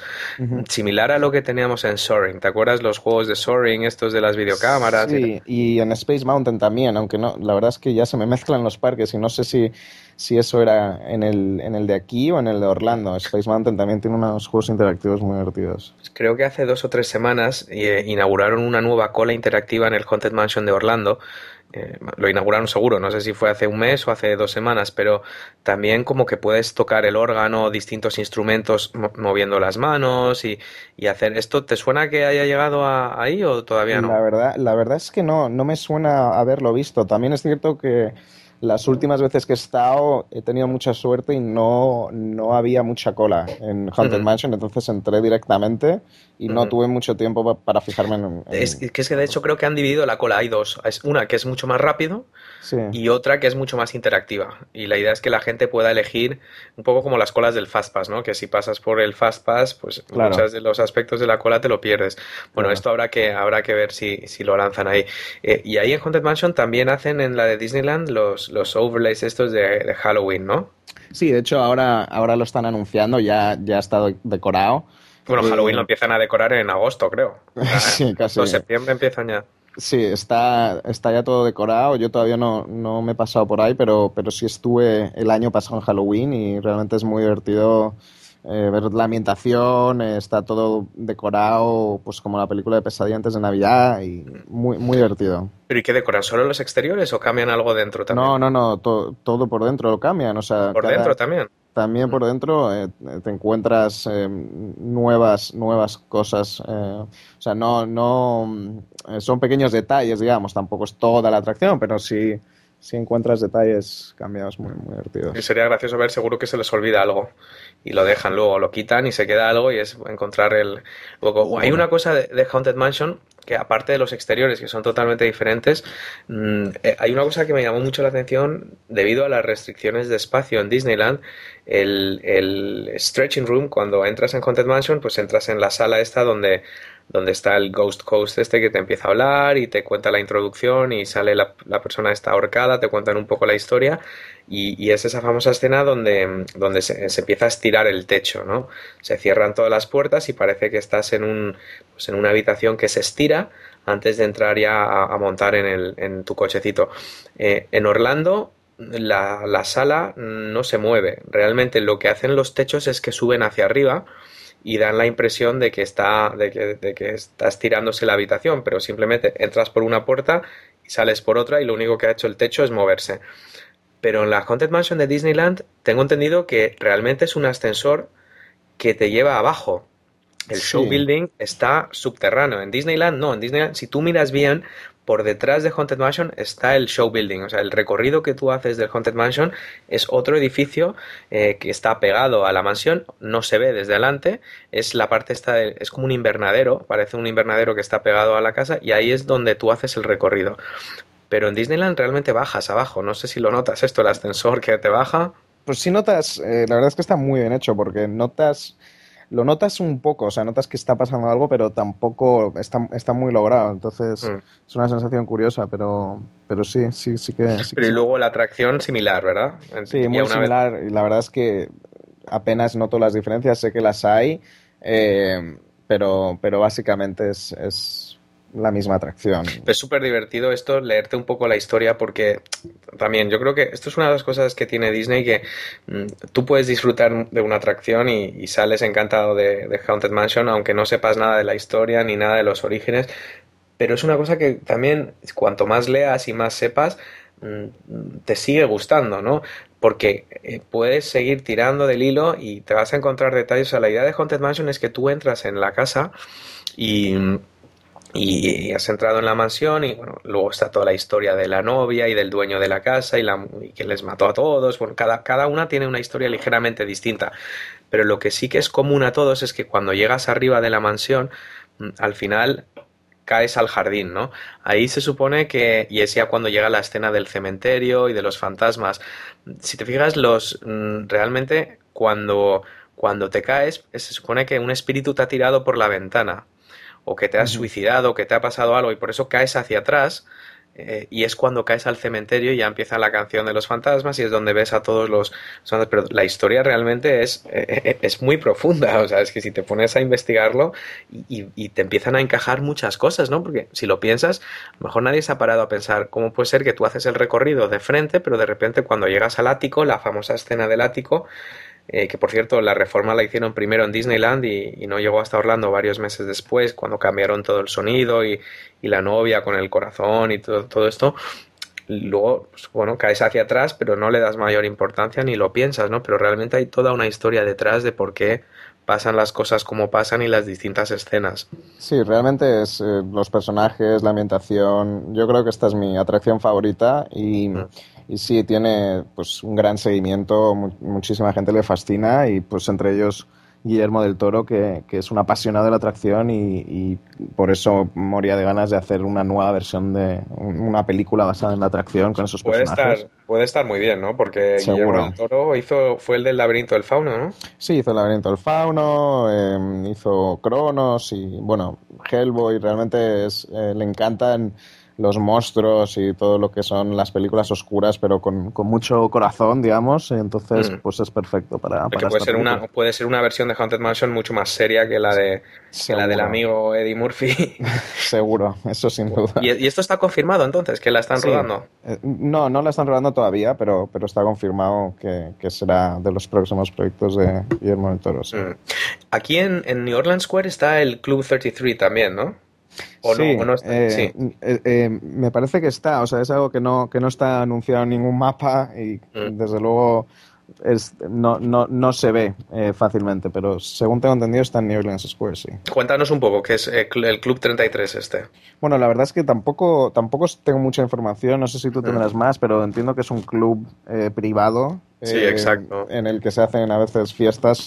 Similar a lo que teníamos en Soaring. ¿Te acuerdas los juegos de Soaring, estos de las videocámaras? Sí, y, en Space Mountain también, aunque no, la verdad es que ya se me mezclan los parques y no sé si, si eso era en el, en el de aquí o en el de Orlando. Space Mountain también tiene unos juegos interactivos muy divertidos. Creo que hace dos o tres semanas eh, inauguraron una nueva cola interactiva en el Haunted Mansion de Orlando eh, lo inauguraron seguro, no sé si fue hace un mes o hace dos semanas, pero también como que puedes tocar el órgano, distintos instrumentos moviendo las manos y, hacer esto. ¿Te suena que haya llegado ahí o todavía no? La verdad, la verdad es que no, no me suena haberlo visto. También es cierto que las últimas veces que he estado he tenido mucha suerte y no, no había mucha cola en Haunted Mansion, entonces entré directamente y no tuve mucho tiempo para fijarme en, Es, que es que de hecho creo que han dividido la cola, hay dos. Es una que es mucho más rápido y otra que es mucho más interactiva. Y la idea es que la gente pueda elegir un poco como las colas del Fastpass, ¿no? Que si pasas por el Fastpass, pues muchos de los aspectos de la cola te lo pierdes. Bueno, esto habrá que, habrá que ver si, si lo lanzan ahí. Eh, y ahí en Haunted Mansion también hacen en la de Disneyland los, los overlays estos de, Halloween, ¿no? Sí, de hecho ahora, ahora lo están anunciando, ya, ya ha estado decorado. Bueno, Halloween lo empiezan a decorar en agosto, creo. [laughs] sí, casi. En septiembre empiezan ya. Sí, está, está ya todo decorado. Yo todavía no, no me he pasado por ahí, pero, pero sí estuve el año pasado en Halloween y realmente es muy divertido eh, ver la ambientación, eh, está todo decorado, pues como la película de Pesadilla antes de Navidad y muy, muy divertido. ¿Pero y qué decoran? ¿Solo los exteriores o cambian algo dentro también? No, no, no, todo por dentro lo cambian. O sea, ¿Por dentro también? También por dentro eh, te encuentras nuevas, nuevas cosas. o sea, no, no, son pequeños detalles, digamos, tampoco es toda la atracción, pero sí si encuentras detalles cambiados muy, muy divertidos. Y sería gracioso ver, seguro que se les olvida algo y lo dejan luego, lo quitan y se queda algo y es encontrar el... hay una cosa de, Haunted Mansion que aparte de los exteriores que son totalmente diferentes, mm, eh, hay una cosa que me llamó mucho la atención debido a las restricciones de espacio en Disneyland, el, el stretching room, cuando entras en Haunted Mansion, pues entras en la sala esta donde donde está el Ghost Coast este que te empieza a hablar y te cuenta la introducción y sale la, persona está ahorcada, te cuentan un poco la historia y, es esa famosa escena donde, donde se, empieza a estirar el techo, ¿no? Se cierran todas las puertas y parece que estás en, un, pues en una habitación que se estira antes de entrar ya a, montar en, el, en, tu cochecito. Eh, en Orlando la, la sala no se mueve, realmente lo que hacen los techos es que suben hacia arriba y dan la impresión de que está de que, de que está estirándose la habitación, pero simplemente entras por una puerta y sales por otra y lo único que ha hecho el techo es moverse. Pero en la Haunted Mansion de Disneyland tengo entendido que realmente es un ascensor que te lleva abajo. El show building está subterráneo. En Disneyland no, en Disneyland si tú miras bien por detrás de Haunted Mansion está el show building, o sea, el recorrido que tú haces del Haunted Mansion es otro edificio eh, que está pegado a la mansión, no se ve desde adelante, es la parte esta, es como un invernadero, parece un invernadero que está pegado a la casa y ahí es donde tú haces el recorrido. Pero en Disneyland realmente bajas abajo, no sé si lo notas esto, el ascensor que te baja. Pues sí notas, eh, la verdad es que está muy bien hecho porque notas lo notas un poco, o sea, notas que está pasando algo, pero tampoco está, está muy logrado. Entonces, mm. es una sensación curiosa, pero, pero sí, sí, sí que. pero y luego la atracción similar, ¿verdad? Sí, muy similar. Y la verdad es que apenas noto las diferencias, sé que las hay, eh, pero, pero básicamente es, es la misma atracción. Es súper divertido esto, leerte un poco la historia, porque también yo creo que esto es una de las cosas que tiene Disney, que mm, tú puedes disfrutar de una atracción y, sales encantado de, Haunted Mansion, aunque no sepas nada de la historia ni nada de los orígenes, pero es una cosa que también cuanto más leas y más sepas, mm, te sigue gustando, ¿no? Porque eh, puedes seguir tirando del hilo y te vas a encontrar detalles. O sea, la idea de Haunted Mansion es que tú entras en la casa y y, has entrado en la mansión y bueno, luego está toda la historia de la novia y del dueño de la casa y, la, que les mató a todos. Bueno, cada, cada una tiene una historia ligeramente distinta. Pero lo que sí que es común a todos es que cuando llegas arriba de la mansión, mm, al final caes al jardín, ¿no? Ahí se supone que, y es ya cuando llega la escena del cementerio y de los fantasmas, si te fijas, los mm, realmente cuando, cuando te caes, se supone que un espíritu te ha tirado por la ventana o que te has suicidado, o que te ha pasado algo y por eso caes hacia atrás. Eh, y es cuando caes al cementerio y ya empieza la canción de los fantasmas y es donde ves a todos los... Pero la historia realmente es, eh, eh, es muy profunda, [laughs] o sea, es que si te pones a investigarlo y, y, te empiezan a encajar muchas cosas, ¿no? Porque si lo piensas, a lo mejor nadie se ha parado a pensar cómo puede ser que tú haces el recorrido de frente, pero de repente cuando llegas al ático, la famosa escena del ático, eh, que por cierto la reforma la hicieron primero en Disneyland y, no llegó hasta Orlando varios meses después, cuando cambiaron todo el sonido y, la novia con el corazón y todo, todo esto. Luego, pues, bueno, caes hacia atrás, pero no le das mayor importancia ni lo piensas, ¿no? Pero realmente hay toda una historia detrás de por qué pasan las cosas como pasan y las distintas escenas. Sí, realmente es eh, los personajes, la ambientación. Yo creo que esta es mi atracción favorita y. Mm y sí, tiene pues un gran seguimiento, muchísima gente le fascina y pues entre ellos Guillermo del Toro, que, es un apasionado de la atracción y, por eso moría de ganas de hacer una nueva versión de una película basada en la atracción con esos puede personajes. Estar, puede estar muy bien, ¿no? Porque Guillermo del Toro hizo, fue el del laberinto del fauno, ¿no? Sí, hizo el laberinto del fauno, em, hizo Cronos y, bueno, Hellboy realmente es, eh, le encantan los monstruos y todo lo que son las películas oscuras, pero con, mucho corazón, digamos. Entonces, mm. pues es perfecto para. para puede, ser una, puede ser una versión de Haunted Mansion mucho más seria que la, de, la del amigo Eddie Murphy. [laughs] Seguro, eso sin duda. ¿Y, esto está confirmado entonces? ¿Que la están rodando? Eh, no, no la están rodando todavía, pero, pero está confirmado que, será de los próximos proyectos de Guillermo del Toro. Mm. Aquí en, en New Orleans Square está el Club 33 también, ¿no? Sí, eh, eh, eh, me parece que está, o sea, es algo que no, que no está anunciado en ningún mapa y mm. desde luego es, no, no, no se ve fácilmente, pero según tengo entendido está en New Orleans Square, sí. Cuéntanos un poco, ¿qué es el Club 33 este? Bueno, la verdad es que tampoco, tampoco tengo mucha información, no sé si tú tendrás mm. más, pero entiendo que es un club privado. Sí, exacto. En el que se hacen a veces fiestas,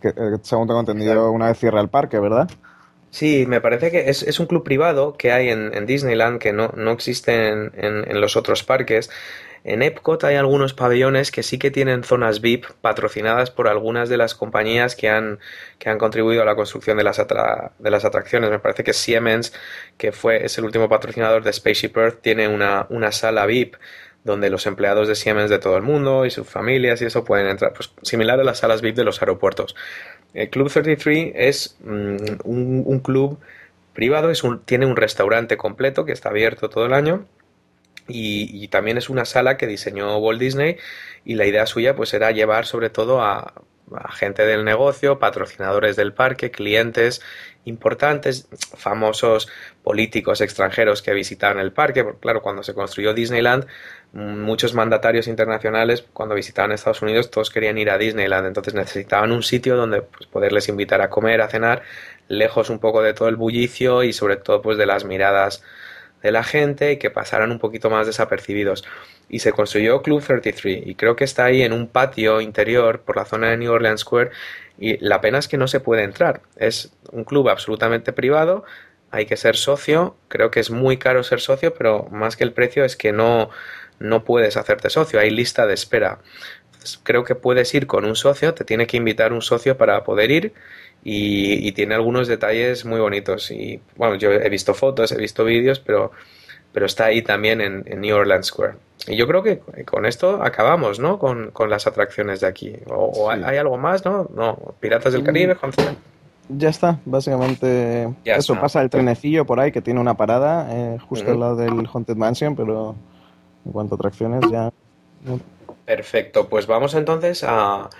que según tengo entendido, una vez cierra el parque, ¿verdad? Sí, me parece que es, es un club privado que hay en, Disneyland que no, no existe en, en, los otros parques. En Epcot hay algunos pabellones que sí que tienen zonas VIP patrocinadas por algunas de las compañías que han, que han contribuido a la construcción de las, de las atracciones. Me parece que Siemens, que fue, es el último patrocinador de Spaceship Earth, tiene una, una sala VIP donde los empleados de Siemens de todo el mundo y sus familias y eso pueden entrar, pues similar a las salas VIP de los aeropuertos. El Club 33 es mm, un, club privado, es un, tiene un restaurante completo que está abierto todo el año y, también es una sala que diseñó Walt Disney y la idea suya pues era llevar sobre todo a, a gente del negocio, patrocinadores del parque, clientes importantes, famosos políticos extranjeros que visitaban el parque. Porque, claro, cuando se construyó Disneyland, muchos mandatarios internacionales, cuando visitaban Estados Unidos, todos querían ir a Disneyland. Entonces necesitaban un sitio donde pues, poderles invitar a comer, a cenar, lejos un poco de todo el bullicio y sobre todo pues de las miradas de la gente y que pasaran un poquito más desapercibidos. Y se construyó Club 33 y creo que está ahí en un patio interior por la zona de New Orleans Square y la pena es que no se puede entrar. Es un club absolutamente privado, hay que ser socio, creo que es muy caro ser socio, pero más que el precio es que no, no puedes hacerte socio, hay lista de espera. creo que puedes ir con un socio, te tiene que invitar un socio para poder ir y, tiene algunos detalles muy bonitos. Y bueno, yo he visto fotos, he visto vídeos, pero, pero está ahí también en, New Orleans Square. Y yo creo que con esto acabamos, ¿no? Con, las atracciones de aquí. ¿O, hay, algo más, no? No, Piratas del Caribe, mm, Ya está, básicamente eso pasa el trenecillo por ahí que tiene una parada eh, justo al lado del Haunted Mansion, pero en cuanto a atracciones ya... Perfecto, pues vamos entonces a,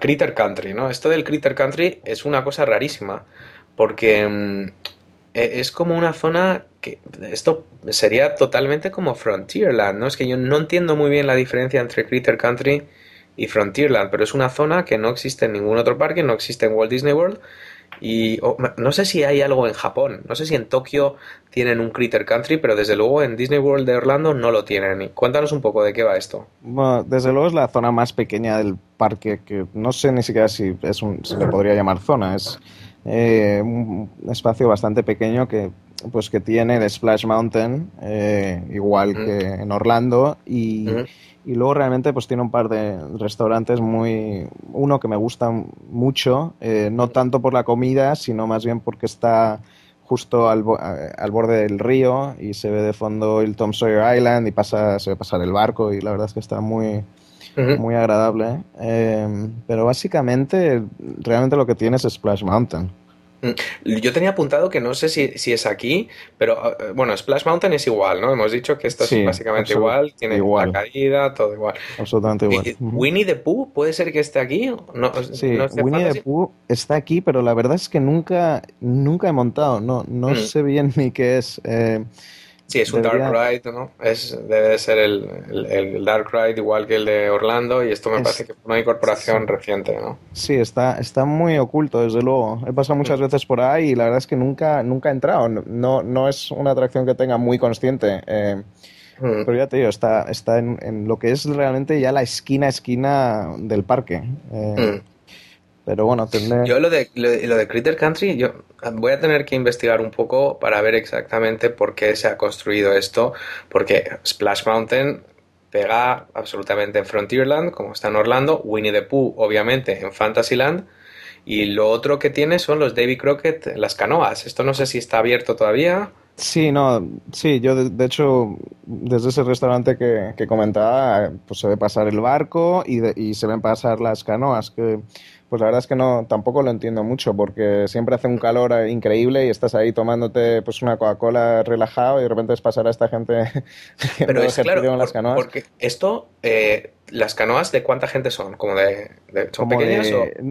Critter Country, ¿no? Esto del Critter Country es una cosa rarísima, porque mm, e, es como una zona que esto sería totalmente como Frontierland, ¿no? Es que yo no entiendo muy bien la diferencia entre Critter Country y Frontierland, pero es una zona que no existe en ningún otro parque, no existe en Walt Disney World y no sé si hay algo en Japón, no sé si en Tokio tienen un Critter Country, pero desde luego en Disney World de Orlando no lo tienen. Cuéntanos un poco de qué va esto. Bueno, desde luego es la zona más pequeña del parque, que no sé ni siquiera si es un, se le podría llamar zona, es eh, un espacio bastante pequeño que pues que tiene el Splash Mountain, eh, igual que en Orlando, y, y luego realmente pues tiene un par de restaurantes muy... Uno que me gusta mucho, eh, no tanto por la comida, sino más bien porque está justo al, al, borde del río y se ve de fondo el Tom Sawyer Island y pasa, se ve pasar el barco y la verdad es que está muy, muy agradable. Eh, pero básicamente realmente lo que tiene es Splash Mountain. Mm. Yo tenía apuntado que no sé si, si es aquí, pero ah, eh, bueno, Splash Mountain es igual, ¿no? Hemos dicho que esto es básicamente igual, tiene igual. la caída, todo igual. Absolutamente igual. ¿Winnie the Pooh puede ser que esté aquí? No, sí, Winnie the Pooh está aquí, pero la verdad es que nunca, nunca he montado, no, no mm. sé bien ni qué es. Eh, Sí, es un Dark Ride, ¿no? Es, debe de ser el, el, Dark Ride igual que el de Orlando y esto me parece que es una incorporación reciente, ¿no? Sí, está, está muy oculto, desde luego. He pasado muchas veces por ahí y la verdad es que nunca, nunca he entrado. No, no es una atracción que tenga muy consciente. Eh, mm. Pero ya te digo, está, está en, lo que es realmente ya la esquina esquina del parque. Eh, mm. Pero bueno, tendré... Yo lo de, lo, de Critter Country, yo voy a tener que investigar un poco para ver exactamente por qué se ha construido esto, porque Splash Mountain pega absolutamente en Frontierland, como está en Orlando, Winnie the Pooh, obviamente, en Fantasyland, y lo otro que tiene son los Davy Crockett, las canoas. Esto no sé si está abierto todavía. Sí, no, sí, yo de, hecho desde ese restaurante que, que, comentaba, pues se ve pasar el barco y, y se ven pasar las canoas, que pues la verdad es que no, tampoco lo entiendo mucho porque siempre hace un calor increíble y estás ahí tomándote pues una Coca-Cola relajado y de repente es pasar a esta gente que [laughs] Pero es claro, las canoas. porque esto, eh, las canoas de cuánta gente son, como de, son pequeñas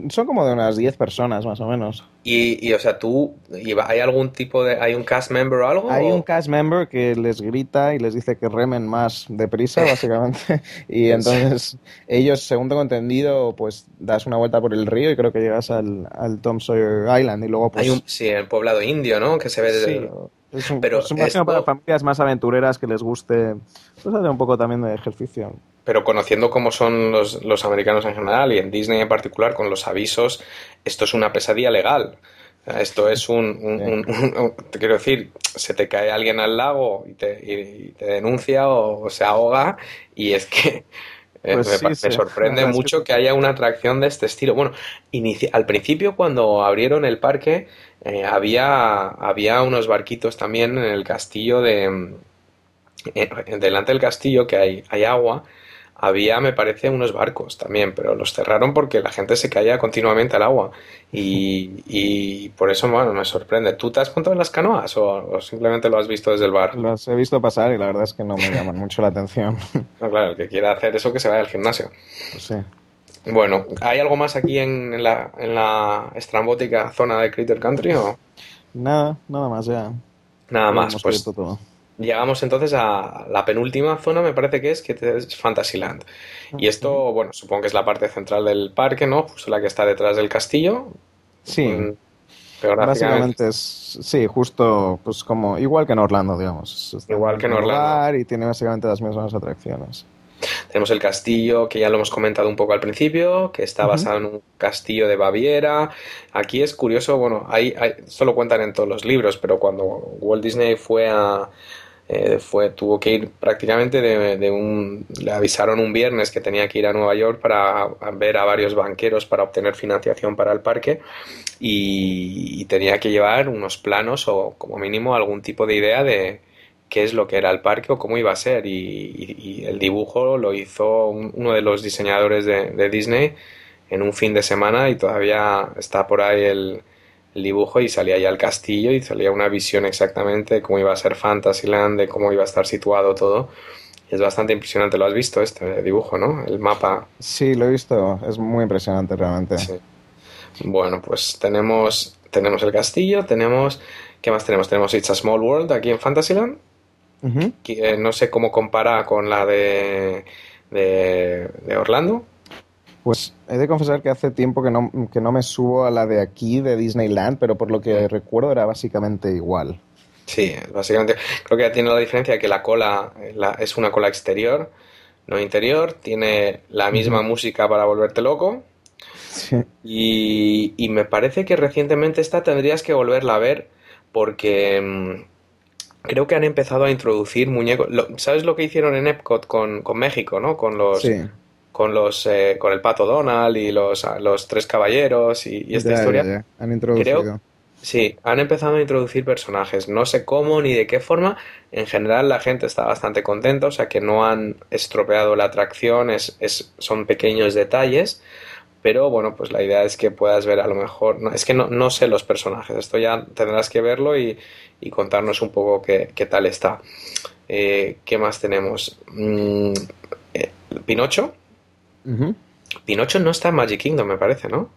son como de unas 10 personas más o menos. Y, y o sea, tú hay algún tipo de hay un cast member o algo? Hay un cast member que les grita y les dice que remen más deprisa [laughs] básicamente [laughs] y entonces ellos, según tengo entendido, pues das una vuelta por el río y creo que llegas al, al Tom Sawyer Island y luego pues... Hay un, sí, el poblado indio, ¿no? Que se ve desde... Sí. Es un, pero es para familias más aventureras que les guste pues hacer un poco también de ejercicio. Pero conociendo cómo son los, los americanos en general y en Disney en particular, con los avisos, esto es una pesadilla legal. Esto es un, un, te quiero decir, se te cae alguien al lago y te, y te denuncia o, se ahoga y es que eh, pues me, sorprende mucho que... haya una atracción de este estilo. Bueno, al principio cuando abrieron el parque eh, había, había unos barquitos también en el castillo de... Eh, delante del castillo que hay, hay agua había, me parece, unos barcos también, pero los cerraron porque la gente se caía continuamente al agua. Y, por eso, bueno, me sorprende. ¿Tú te has montado en las canoas o, simplemente lo has visto desde el bar? Los he visto pasar y la verdad es que no me llaman [laughs] mucho la atención. No, claro, el que quiera hacer eso que se vaya al gimnasio. Pues sí. Bueno, ¿hay algo más aquí en, la, en la estrambótica zona de Critter Country o...? Nada, nada más ya. Nada más, pues... Todo llegamos entonces a la penúltima zona, me parece que es, que es Fantasyland. Y esto, bueno, supongo que es la parte central del parque, ¿no? Justo la que está detrás del castillo. Sí. Mm, Básicamente es, sí, justo, pues como, igual que en Orlando, digamos. Igual que en Orlando. Y tiene básicamente las mismas atracciones. Tenemos el castillo, que ya lo hemos comentado un poco al principio, que está basado en un castillo de Baviera. Aquí es curioso, bueno, hay, solo cuentan en todos los libros, pero cuando Walt Disney fue a, eh, fue, tuvo que ir prácticamente de, un... Le avisaron un viernes que tenía que ir a Nueva York para ver a varios banqueros para obtener financiación para el parque y, tenía que llevar unos planos o como mínimo algún tipo de idea de qué es lo que era el parque o cómo iba a ser. Y, el dibujo lo hizo uno de los diseñadores de Disney en un fin de semana y todavía está por ahí el, el dibujo y salía ya el castillo y salía una visión exactamente de cómo iba a ser Fantasyland, de cómo iba a estar situado todo. Y es bastante impresionante. ¿Lo has visto este dibujo, no? El mapa. Sí, lo he visto. Es muy impresionante realmente. Bueno, pues tenemos, tenemos el castillo, tenemos... ¿Qué más tenemos? Tenemos It's a Small World aquí en Fantasyland. que, no sé cómo compara con la de, de Orlando. Pues he de confesar que hace tiempo que no, que no me subo a la de aquí, de Disneyland, pero por lo que recuerdo era básicamente igual. Sí, básicamente creo que tiene la diferencia que la cola es una cola exterior, no interior, tiene la misma música para volverte loco. Sí. Y, y, me parece que recientemente esta tendrías que volverla a ver porque mm, creo que han empezado a introducir muñecos. ¿Sabes lo que hicieron en Epcot con, con México, no? Con los, sí con los eh, con el pato Donald y los, los tres caballeros y, esta historia. Han introducido. sí, han empezado a introducir personajes. No sé cómo ni de qué forma. En general la gente está bastante contenta, o sea que no han estropeado la atracción, es, es, son pequeños detalles. Pero bueno, pues la idea es que puedas ver a lo mejor. No, es que no, no sé los personajes, esto ya tendrás que verlo y, y contarnos un poco qué, qué tal está. Eh, ¿Qué más tenemos? Mm, eh, Pinocho, Pinocho no está en Magic Kingdom, me parece, ¿no?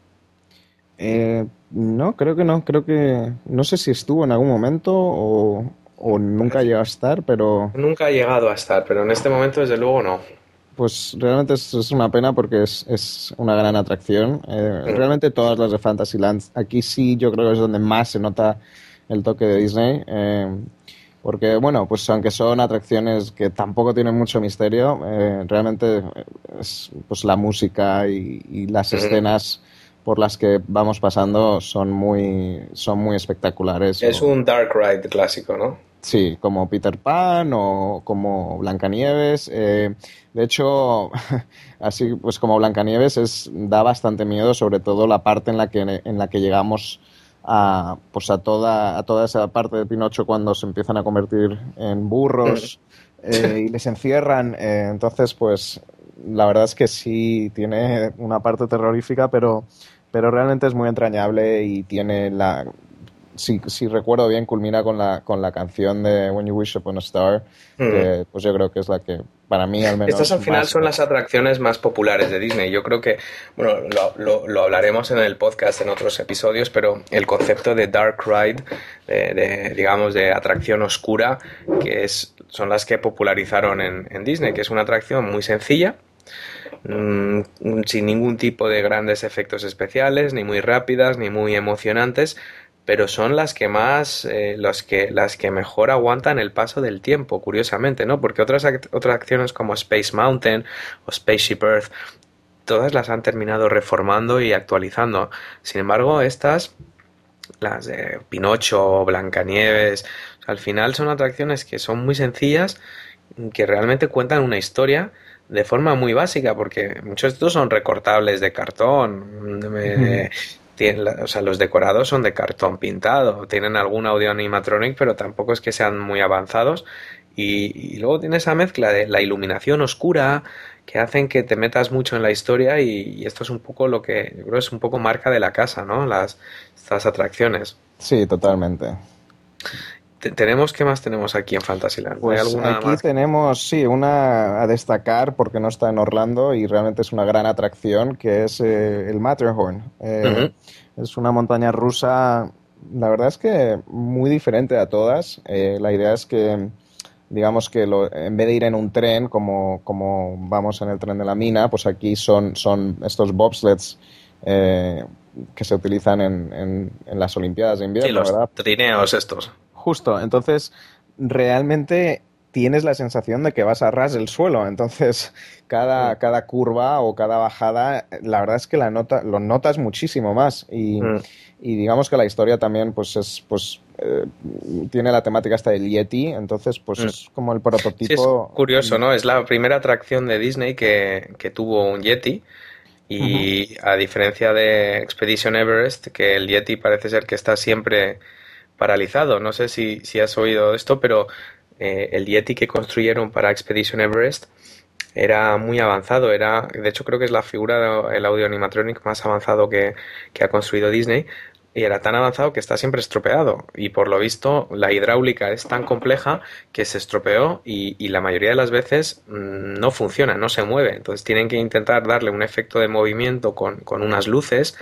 Eh, no, creo que no. Creo que. No sé si estuvo en algún momento o, nunca llegó a estar, pero. Nunca ha llegado a estar, pero en este momento, desde luego, no. Pues realmente es, una pena porque es, una gran atracción. Eh, mm. Realmente todas las de Fantasyland. Aquí sí, yo creo que es donde más se nota el toque de Disney. Eh, porque, bueno, pues aunque son atracciones que tampoco tienen mucho misterio, eh, realmente es, pues la música y, las escenas por las que vamos pasando son muy, son muy espectaculares. Es un dark ride clásico, ¿no? Sí, como Peter Pan o como Blancanieves. Eh, de hecho, [laughs] así pues como Blancanieves es, da bastante miedo, sobre todo la parte en la que, en la que llegamos a, pues a, toda, a toda esa parte de Pinocho cuando se empiezan a convertir en burros [laughs] eh, y les encierran. Eh, entonces, pues la verdad es que sí tiene una parte terrorífica, pero, pero realmente es muy entrañable y tiene la, si, si, recuerdo bien, culmina con la, con la canción de When You Wish Upon a Star, que, pues yo creo que es la que, para mí al menos... Estas al final son las atracciones más populares de Disney. Yo creo que, bueno, lo, lo, hablaremos en el podcast en otros episodios, pero el concepto de Dark Ride, de, digamos, de atracción oscura, que es, son las que popularizaron en, en Disney, que es una atracción muy sencilla, mm, sin ningún tipo de grandes efectos especiales, ni muy rápidas, ni muy emocionantes, pero son las que más, eh, que, las que mejor aguantan el paso del tiempo, curiosamente, ¿no? Porque otras, otras acciones como Space Mountain o Spaceship Earth, todas las han terminado reformando y actualizando. Sin embargo, estas, las de Pinocho, Blancanieves, al final son atracciones que son muy sencillas, que realmente cuentan una historia de forma muy básica, porque muchos de estos son recortables de cartón, o sea, los decorados son de cartón pintado, tienen algún audio animatronic, pero tampoco es que sean muy avanzados. Y, luego tiene esa mezcla de la iluminación oscura que hacen que te metas mucho en la historia y, esto es un poco lo que yo creo es un poco marca de la casa, ¿no? Las, estas atracciones. Sí, totalmente. Tenemos, ¿qué más tenemos aquí en Fantasyland? Pues aquí tenemos, sí, una a destacar porque no está en Orlando y realmente es una gran atracción, que es eh, el Matterhorn. Eh, es una montaña rusa, la verdad es que muy diferente a todas. Eh, la idea es que, digamos que lo, en vez de ir en un tren, como, como vamos en el tren de la mina, pues aquí son, son estos bobsleds que se utilizan en, en, las Olimpiadas de invierno, sí, los trineos estos. Justo, entonces realmente tienes la sensación de que vas a ras del suelo. Entonces, [laughs] cada, cada curva o cada bajada, la verdad es que la nota, lo notas muchísimo más. Y, mm. digamos que la historia también, pues, es, pues, eh, tiene la temática esta del Yeti. Entonces, pues, mm. es como el prototipo. es curioso, ¿no? Es la primera atracción de Disney que, que tuvo un Yeti. Y a diferencia de Expedition Everest, que el Yeti parece ser que está siempre paralizado. No sé si, si has oído esto, pero eh, el Yeti que construyeron para Expedition Everest era muy avanzado. Era, de hecho, creo que es la figura, el audio animatronic más avanzado que, ha construido Disney. Y era tan avanzado que está siempre estropeado. Y por lo visto, la hidráulica es tan compleja que se estropeó y, la mayoría de las veces mm, no funciona, no se mueve. Entonces tienen que intentar darle un efecto de movimiento con unas luces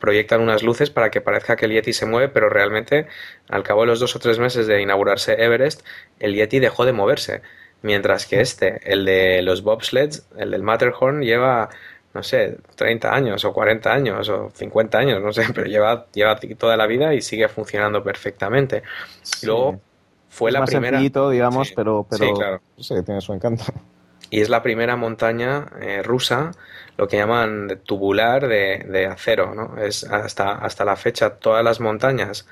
proyectan unas luces para que parezca que el Yeti se mueve, pero realmente al cabo de los dos o tres meses de inaugurarse Everest, el Yeti dejó de moverse. Mientras que este, el de los bobsleds, el del Matterhorn, lleva, no sé, 30 años o 40 años o 50 años, no sé, [laughs] pero lleva, lleva toda la vida y sigue funcionando perfectamente. Y luego fue la más primera. Digamos, pero, pero claro. tiene su encanto. Y es la primera montaña eh, rusa lo que llaman tubular de, acero, ¿no? Es hasta, hasta la fecha todas las montañas,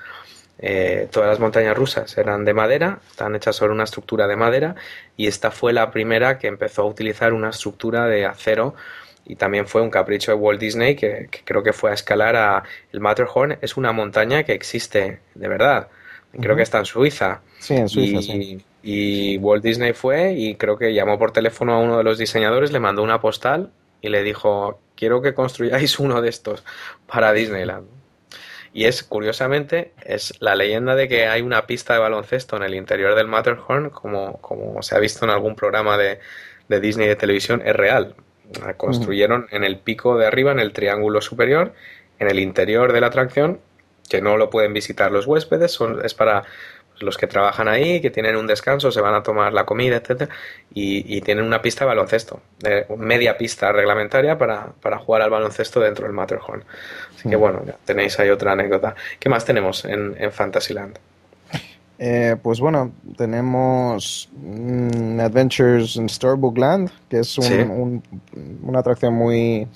eh, todas las montañas rusas eran de madera, están hechas sobre una estructura de madera y esta fue la primera que empezó a utilizar una estructura de acero y también fue un capricho de Walt Disney que, creo que fue a escalar a el Matterhorn. Es una montaña que existe de verdad. Creo que está en Suiza. Sí en Suiza sí y Walt Disney fue y creo que llamó por teléfono a uno de los diseñadores, le mandó una postal y le dijo, quiero que construyáis uno de estos para Disneyland. Y es, curiosamente, es la leyenda de que hay una pista de baloncesto en el interior del Matterhorn, como, como se ha visto en algún programa de, de Disney de televisión, es real. La construyeron en el pico de arriba, en el triángulo superior, en el interior de la atracción, que no lo pueden visitar los huéspedes, son, es para los que trabajan ahí, que tienen un descanso, se van a tomar la comida, etcétera, y, tienen una pista de baloncesto, media pista reglamentaria para, jugar al baloncesto dentro del Matterhorn. Así que mm. bueno, ya tenéis ahí otra anécdota. ¿Qué más tenemos en, en Fantasyland? Eh, pues bueno, tenemos mm, Adventures in Storybook Land, que es una atracción muy,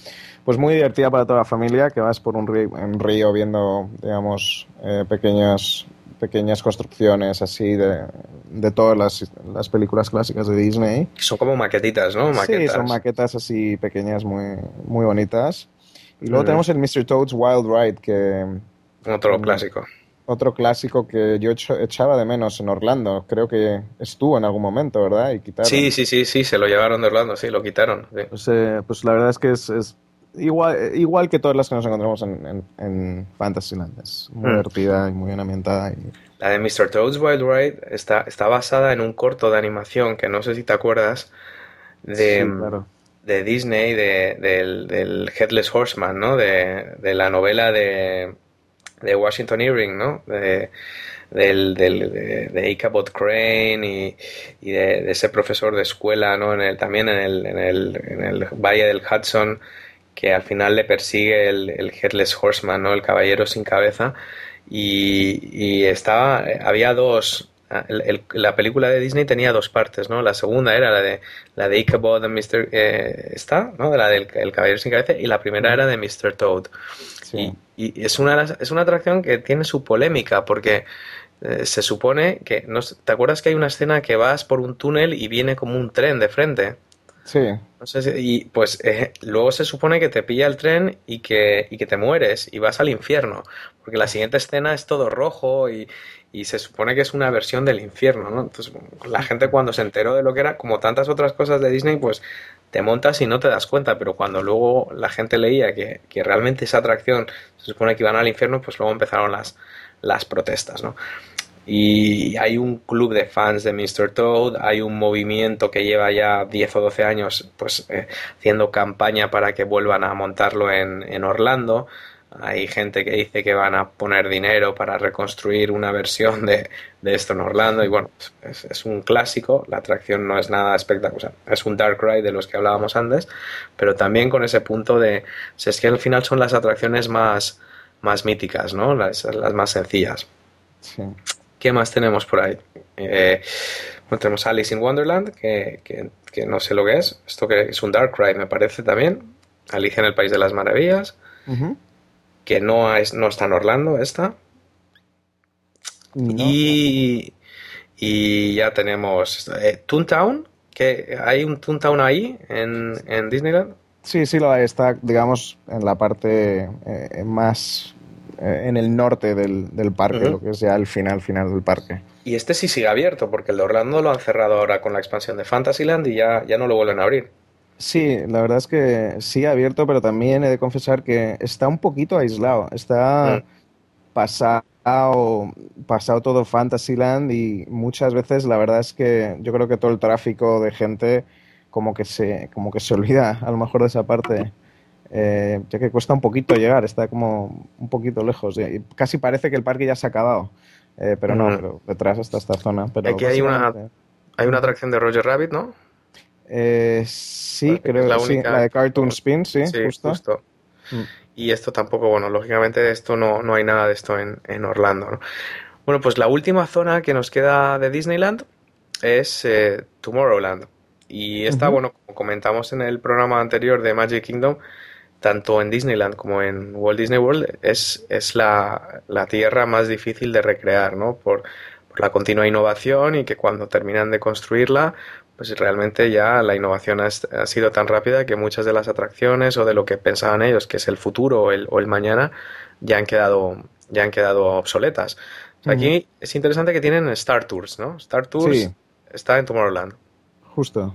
pues muy divertida para toda la familia, que vas por un río, viendo, digamos, eh, pequeñas, pequeñas construcciones así de, de todas las, las, películas clásicas de Disney. Son como maquetitas, ¿no? Sí, son maquetas así pequeñas, muy, muy bonitas. Y luego mm. tenemos el Mr. Toad's Wild Ride, que... Otro clásico otro clásico que yo echaba de menos en Orlando. Creo que estuvo en algún momento, ¿verdad? Y quitaron. Sí, sí, sí, sí, se lo llevaron de Orlando, sí, lo quitaron. Pues, eh, pues, la verdad es que es, igual, igual que todas las que nos encontramos en, en, Fantasyland. Es muy mm. divertida y muy bien ambientada. Y... La de Mr. Toad's Wild Ride está, está basada en un corto de animación que no sé si te acuerdas de, de Disney, de, del, del Headless Horseman, ¿no? De, de la novela de de Washington Irving, ¿no? De, del, del, de, Ichabod Crane y, de, ese profesor de escuela, ¿no? En el, también en el, en, el, en el Valle del Hudson, que al final le persigue el, el Headless Horseman, ¿no? El caballero sin cabeza. Y, y estaba, había dos, Ah, la película de Disney tenía dos partes, ¿no? La segunda era la de la de Ichabod and Mr. Eh, está, ¿no? De la del el caballero sin cabeza y la primera era de Mr. Toad. Y, es una es una atracción que tiene su polémica porque eh, se supone que no, ¿te acuerdas que hay una escena que vas por un túnel y viene como un tren de frente? Sí. y pues luego se supone que te pilla el tren y que, y que te mueres y vas al infierno, porque la siguiente escena es todo rojo y, y se supone que es una versión del infierno, ¿no? Entonces, la gente cuando se enteró de lo que era, como tantas otras cosas de Disney, pues te montas y no te das cuenta, pero cuando luego la gente leía que, realmente esa atracción se supone que iban al infierno, pues luego empezaron las, las protestas, ¿no? Y hay un club de fans de Mr. Toad, hay un movimiento que lleva ya 10 o 12 años pues eh, haciendo campaña para que vuelvan a montarlo en, en Orlando. Hay gente que dice que van a poner dinero para reconstruir una versión de, esto en Orlando y bueno, es, un clásico, la atracción no es nada espectacular, es un dark ride de los que hablábamos antes, pero también con ese punto de, es que al final son las atracciones más, más míticas, ¿no? Las, las más sencillas. ¿Qué más tenemos por ahí? Eh, tenemos Alice in Wonderland, que, que, no sé lo que es, esto que es un dark ride me parece también, Alicia en el País de las Maravillas que no, es, no está en Orlando, esta. Y, y ya tenemos eh, Toontown, que hay un Toontown ahí en, en Disneyland. Sí, sí, lo hay. Está, digamos, en la parte eh, más en el norte del, del parque, lo que es ya el final, final del parque. Y este sí sigue abierto, porque el de Orlando lo han cerrado ahora con la expansión de Fantasyland y ya, ya no lo vuelven a abrir. Sí, la verdad es que sí abierto, pero también he de confesar que está un poquito aislado. Está mm. pasado, pasado todo Fantasyland y muchas veces la verdad es que yo creo que todo el tráfico de gente como que se, como que se olvida a lo mejor de esa parte. Eh, ya que cuesta un poquito llegar, está como un poquito lejos. Y casi parece que el parque ya se ha acabado. Eh, pero no, pero detrás está esta zona. Pero Aquí hay una, hay una atracción de Roger Rabbit, ¿no? Eh, sí, creo que sí, la de Cartoon Spin, sí, justo. Mm. Y esto tampoco, bueno, lógicamente de esto no, no hay nada de esto en, en Orlando. Bueno, pues la última zona que nos queda de Disneyland es eh, Tomorrowland. Y esta, bueno, como comentamos en el programa anterior de Magic Kingdom, tanto en Disneyland como en Walt Disney World, es, es la, la tierra más difícil de recrear, ¿no? Por, por la continua innovación y que cuando terminan de construirla, pues realmente ya la innovación ha, sido tan rápida que muchas de las atracciones o de lo que pensaban ellos que es el futuro o el, o el mañana ya han quedado ya han quedado obsoletas. Aquí es interesante que tienen Star Tours, ¿no? Star Tours está en Tomorrowland. Justo.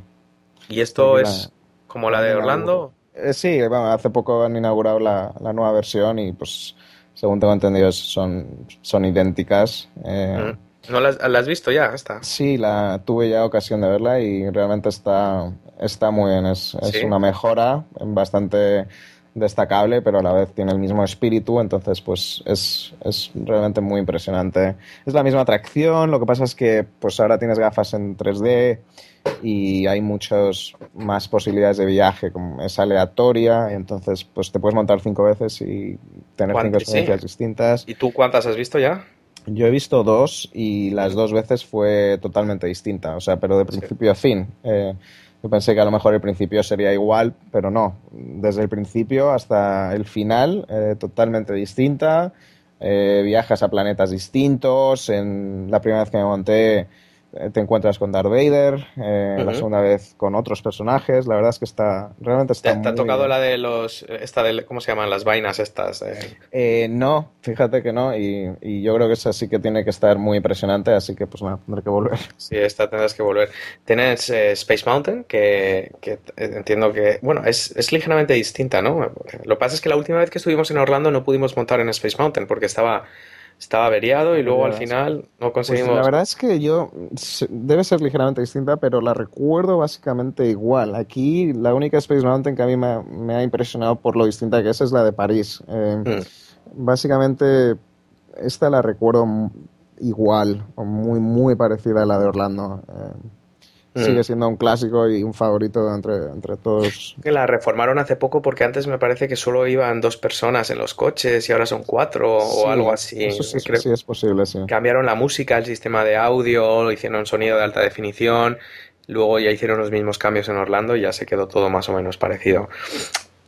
¿Y esto es como la de Orlando? Eh, sí, hace poco han inaugurado la, nueva versión y pues según tengo entendido son, son idénticas. Eh, ¿No la, has visto ya? Está. Sí, la tuve ya ocasión de verla y realmente está, está muy bien. Es, es una mejora bastante destacable, pero a la vez tiene el mismo espíritu, entonces pues es, es, realmente muy impresionante. Es la misma atracción, lo que pasa es que pues ahora tienes gafas en 3D y hay muchas más posibilidades de viaje, como es aleatoria, y entonces pues te puedes montar cinco veces y tener cinco experiencias distintas. ¿Y tú cuántas has visto ya? Yo he visto dos y las dos veces fue totalmente distinta, o sea, pero de principio a fin. Eh, yo pensé que a lo mejor el principio sería igual, pero no. Desde el principio hasta el final, eh, totalmente distinta. Eh, viajas a planetas distintos. En la primera vez que me monté te encuentras con Darth Vader, eh, la segunda vez con otros personajes, la verdad es que está, realmente está ¿Te, ha tocado la de los, esta de, ¿cómo se llaman? Las vainas estas. Eh, no, fíjate que no, y, yo creo que esa sí que tiene que estar muy impresionante, así que pues nada, tendré que volver. [laughs] Sí, esta tendrás que volver. Tienes Space Mountain, que, que, entiendo que, bueno, es, es ligeramente distinta, ¿no? Lo que pasa es que la última vez que estuvimos en Orlando no pudimos montar en Space Mountain porque estaba estaba averiado y luego al final no pues conseguimos. la verdad es que yo debe ser ligeramente distinta, pero la recuerdo básicamente igual. Aquí la única Space Mountain que a mí me, ha impresionado por lo distinta que es es la de París. Eh, mm. Básicamente esta la recuerdo igual, o muy muy parecida a la de Orlando. Eh, Mm. sigue siendo un clásico y un favorito entre, entre todos. Que la reformaron hace poco porque antes me parece que solo iban dos personas en los coches y ahora son cuatro o algo así. Eso sí, sí, es posible, sí. Cambiaron la música, el sistema de audio, hicieron sonido de alta definición, luego ya hicieron los mismos cambios en Orlando y ya se quedó todo más o menos parecido.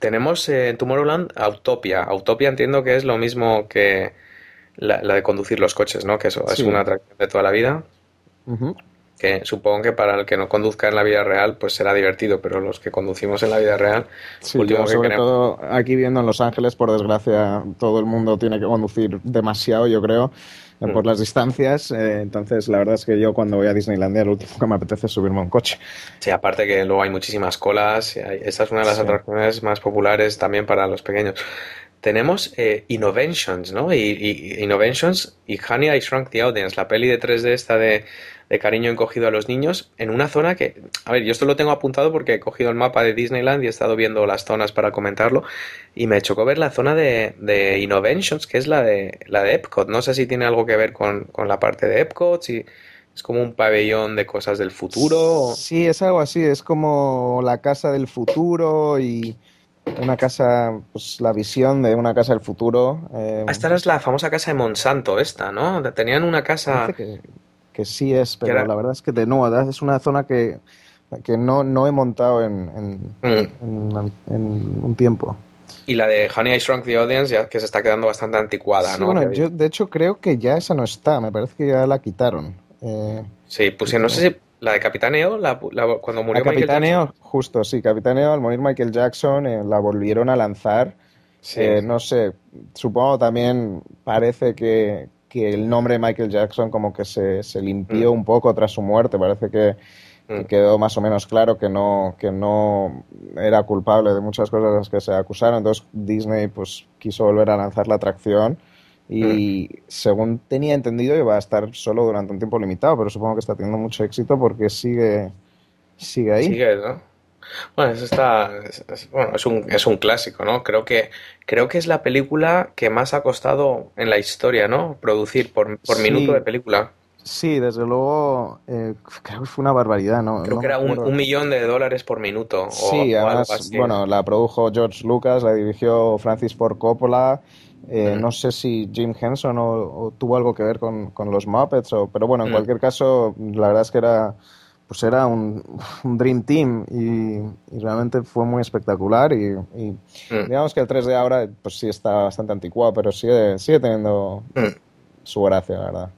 Tenemos en Tomorrowland Autopia. Autopia entiendo que es lo mismo que la, de conducir los coches, ¿no? Que eso es una atracción de toda la vida que supongo que para el que no conduzca en la vida real pues será divertido, pero los que conducimos en la vida real, sí, sobre todo aquí viendo en Los Ángeles, por desgracia, todo el mundo tiene que conducir demasiado, yo creo, eh, por mm. las distancias. Eh, entonces, la verdad es que yo cuando voy a Disneylandia, lo último que me apetece es subirme a un coche. Sí, aparte que luego hay muchísimas colas, esa es una de las atracciones más populares también para los pequeños tenemos eh, Innovations, ¿no? Y, y, Innovations y Honey, I Shrunk the Audience, la peli de 3D esta de, de cariño encogido a los niños en una zona que, a ver, yo esto lo tengo apuntado porque he cogido el mapa de Disneyland y he estado viendo las zonas para comentarlo y me chocó ver la zona de, de Innovations, que es la de, la de Epcot. No sé si tiene algo que ver con, la parte de Epcot, si es como un pabellón de cosas del futuro. Sí, es algo así, es como la casa del futuro y una casa, pues la visión de una casa del futuro. Eh, esta es la famosa casa de Monsanto, esta, ¿no? Tenían una casa que sí es, pero la verdad es que de nuevo, es una zona que, que no, no he montado en, en, mm. un tiempo. Y la de Honey I Shrunk the Audience, ya que se está quedando bastante anticuada, ¿no? Bueno, yo de hecho creo que ya esa no está, me parece que ya la quitaron. Eh, sí, pusieron, no sé si la de Capitaneo, la, cuando murió la Capitaneo, justo, sí, Capitaneo, al morir Michael Jackson, eh, la volvieron a lanzar. Eh, no sé, supongo también parece que, que el nombre de Michael Jackson como que se, se limpió mm. un poco tras su muerte. Parece que, mm. quedó más o menos claro que no, que no era culpable de muchas cosas de las que se acusaron. Entonces Disney pues quiso volver a lanzar la atracción y mm. según tenía entendido iba a estar solo durante un tiempo limitado, pero supongo que está teniendo mucho éxito porque sigue, sigue ahí. Sigue, ¿no? Bueno, eso está. Es, bueno, es un, es un clásico, ¿no? Creo que, creo que es la película que más ha costado en la historia, ¿no? Producir por, por minuto de película. Sí, desde luego, eh, creo que fue una barbaridad, ¿no? Creo que era un, millón de dólares por minuto. sí, además, bueno, la produjo George Lucas, la dirigió Francis Ford Coppola. Eh, no sé si Jim Henson o, tuvo algo que ver con, con los Muppets, o, pero bueno, en cualquier caso, la verdad es que era pues era un, Dream Team y, realmente fue muy espectacular y, mm. digamos que el 3D ahora pues sí está bastante anticuado, pero sigue, sigue teniendo mm. su gracia, la verdad.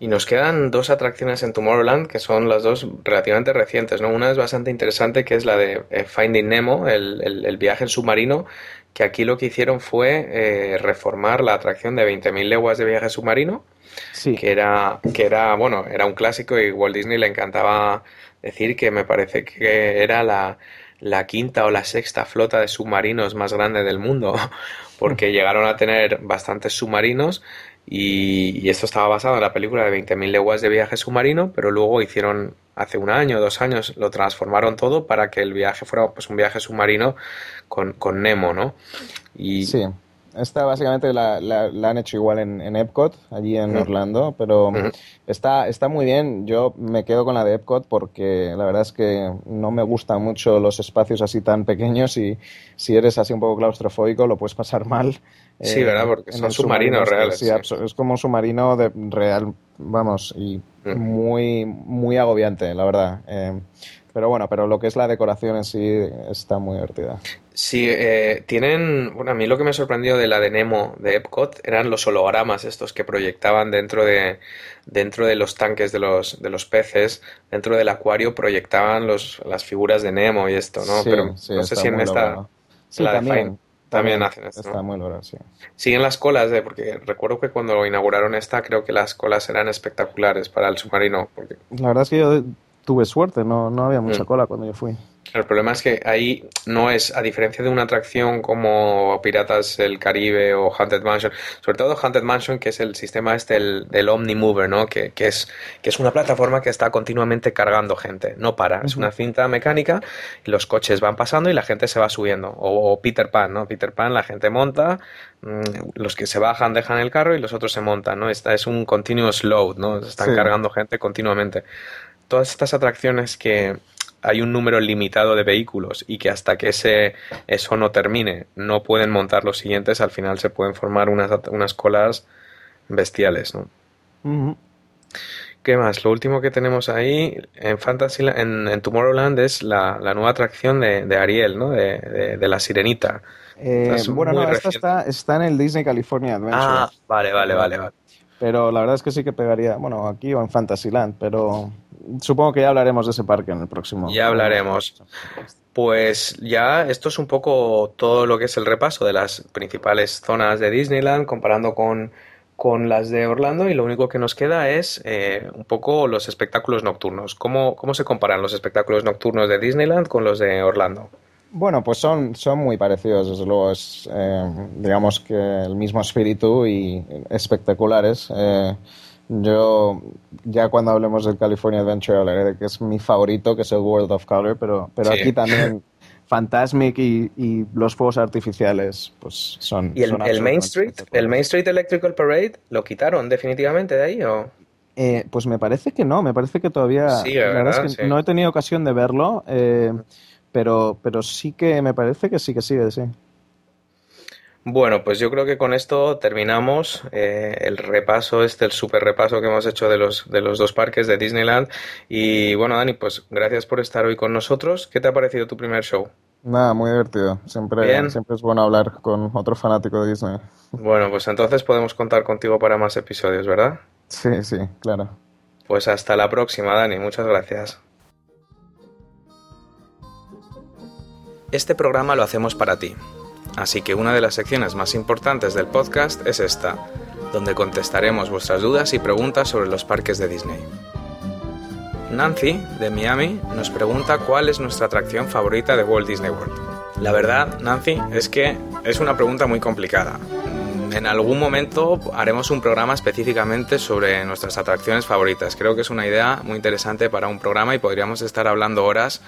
Y nos quedan dos atracciones en Tomorrowland que son las dos relativamente recientes, ¿no? Una es bastante interesante que es la de eh, Finding Nemo, el, viaje en submarino, que aquí lo que hicieron fue eh, reformar la atracción de 20.000 leguas de viaje submarino que era, que era, bueno, era un clásico y Walt Disney le encantaba decir que me parece que era la, la quinta o la sexta flota de submarinos más grande del mundo, [laughs] porque llegaron a tener bastantes submarinos y, esto estaba basado en la película de 20.000 leguas de viaje submarino, pero luego hicieron hace un año, dos años, lo transformaron todo para que el viaje fuera pues un viaje submarino con, con Nemo, ¿no? Y, sí. esta básicamente la, han hecho igual en, Epcot, allí en Orlando, pero está, está muy bien. Yo me quedo con la de Epcot porque la verdad es que no me gustan mucho los espacios así tan pequeños y si eres así un poco claustrofóbico lo puedes pasar [laughs] mal. Sí, ¿verdad? Porque son submarinos reales. Sí, es como un submarino de real, vamos, y muy, muy agobiante, la verdad. Eh, pero bueno, pero lo que es la decoración en sí está muy divertida. Sí, eh, tienen. Bueno, a mí lo que me sorprendió de la de Nemo de Epcot eran los hologramas estos que proyectaban dentro de, dentro de los tanques de los, de los peces, dentro del acuario proyectaban los, las figuras de Nemo y esto, ¿no? Pero no sé si en esta. Sí, también. También, hacen esto. Está muy logrado, sí. Siguen las colas, de, porque recuerdo que cuando inauguraron esta, creo que las colas eran espectaculares para el submarino. Porque... La verdad es que yo tuve suerte, no, no había mucha mm. cola cuando yo fui. El problema es que ahí no es, a diferencia de una atracción como Piratas del Caribe o Haunted Mansion, sobre todo Haunted Mansion, que es el sistema este del, del Omnimover, ¿no? Que, que, es, que es una plataforma que está continuamente cargando gente, no para. Es una cinta mecánica y los coches van pasando y la gente se va subiendo. O, Peter Pan, ¿no? Peter Pan, la gente monta, mm, los que se bajan dejan el carro y los otros se montan, ¿no? Esta es un continuous load, ¿no? Están cargando gente continuamente todas estas atracciones que hay un número limitado de vehículos y que hasta que ese, eso no termine no pueden montar los siguientes, al final se pueden formar unas, unas colas bestiales, ¿no? ¿Qué más? Lo último que tenemos ahí en Fantasy, en, Tomorrowland es la, nueva atracción de, Ariel, ¿no? De, de, la sirenita. Eh, bueno, no, esta está, está, en el Disney California Adventure. Ah, vale, vale, vale, vale. Pero la verdad es que sí que pegaría, bueno, aquí o en Fantasyland, pero supongo que ya hablaremos de ese parque en el próximo. Ya hablaremos. Pues ya esto es un poco todo lo que es el repaso de las principales zonas de Disneyland comparando con, con las de Orlando y lo único que nos queda es eh, un poco los espectáculos nocturnos. ¿Cómo, ¿Cómo se comparan los espectáculos nocturnos de Disneyland con los de Orlando? Bueno, pues son, son muy parecidos, desde luego es, eh, digamos que el mismo espíritu y espectaculares. Eh, yo ya cuando hablemos del California Adventure hablaré de que es mi favorito, que es el World of Color, pero, pero aquí también [laughs] Fantasmic y, y, los fuegos artificiales pues son... ¿Y el, Main Street? ¿El Main Street Electrical Parade lo quitaron definitivamente de ahí o...? Eh, pues me parece que no, me parece que todavía... Sí, la verdad, es que no he tenido ocasión de verlo. Eh, pero, pero sí que me parece que sí que sigue, sí. Bueno, pues yo creo que con esto terminamos eh, el repaso, este, el super repaso que hemos hecho de los, de los dos parques de Disneyland. Y bueno, Dani, pues gracias por estar hoy con nosotros. ¿Qué te ha parecido tu primer show? Nada, muy divertido. Siempre, siempre es bueno hablar con otro fanático de Disney. Bueno, pues entonces podemos contar contigo para más episodios, ¿verdad? Sí, sí, claro. Pues hasta la próxima, Dani. Muchas gracias. Este programa lo hacemos para ti, así que una de las secciones más importantes del podcast es esta, donde contestaremos vuestras dudas y preguntas sobre los parques de Disney. Nancy, de Miami, nos pregunta cuál es nuestra atracción favorita de Walt Disney World. La verdad, Nancy, es que es una pregunta muy complicada. En algún momento haremos un programa específicamente sobre nuestras atracciones favoritas. Creo que es una idea muy interesante para un programa y podríamos estar hablando horas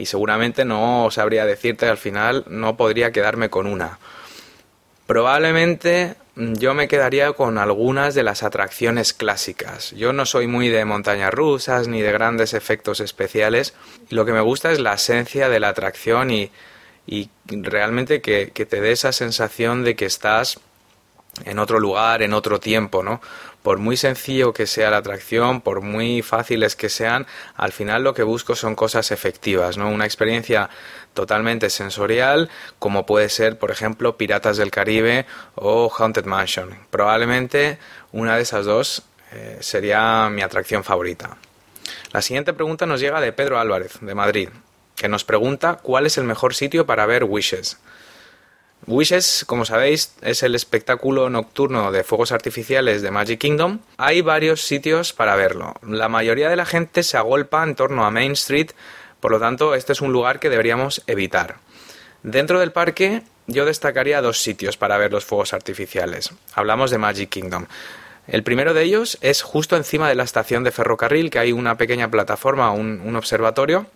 y seguramente no sabría decirte al final, no podría quedarme con una. Probablemente mm, yo me quedaría con algunas de las atracciones clásicas. Yo no soy muy de montañas rusas ni de grandes efectos especiales. Lo que me gusta es la esencia de la atracción y, y realmente que, que te dé esa sensación de que estás en otro lugar, en otro tiempo, ¿no? por muy sencillo que sea la atracción, por muy fáciles que sean, al final lo que busco son cosas efectivas, ¿no? Una experiencia totalmente sensorial, como puede ser, por ejemplo, Piratas del Caribe o Haunted Mansion. Probablemente una de esas dos eh, sería mi atracción favorita. La siguiente pregunta nos llega de Pedro Álvarez, de Madrid, que nos pregunta cuál es el mejor sitio para ver Wishes. Wishes, como sabéis, es el espectáculo nocturno de fuegos artificiales de Magic Kingdom. Hay varios sitios para verlo. La mayoría de la gente se agolpa en torno a Main Street, por lo tanto, este es un lugar que deberíamos evitar. Dentro del parque, yo destacaría dos sitios para ver los fuegos artificiales. Hablamos de Magic Kingdom. El primero de ellos es justo encima de la estación de ferrocarril, que hay una pequeña plataforma, un, un observatorio,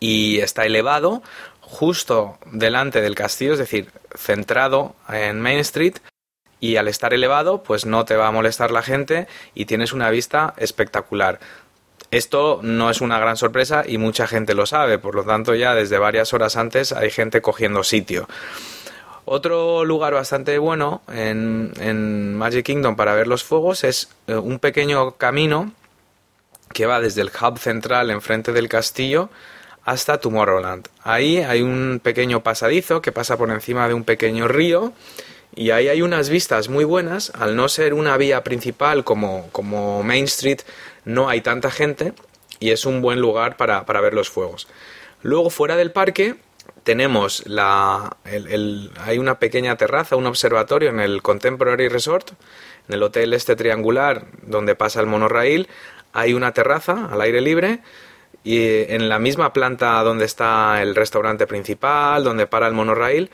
y está elevado justo delante del castillo, es decir, centrado en Main Street y al estar elevado pues no te va a molestar la gente y tienes una vista espectacular. Esto no es una gran sorpresa y mucha gente lo sabe, por lo tanto ya desde varias horas antes hay gente cogiendo sitio. Otro lugar bastante bueno en, Magic Kingdom para ver los fuegos es eh, un pequeño camino que va desde el hub central enfrente del castillo hasta Tomorrowland. Ahí hay un pequeño pasadizo que pasa por encima de un pequeño río y ahí hay unas vistas muy buenas. Al no ser una vía principal como, como Main Street, no hay tanta gente y es un buen lugar para, ver los fuegos. Luego, fuera del parque, tenemos la. hay una pequeña terraza, un observatorio en el Contemporary Resort, en el hotel este triangular donde pasa el monorail. Hay una terraza al aire libre y en la misma planta donde está el restaurante principal, donde para el monorail,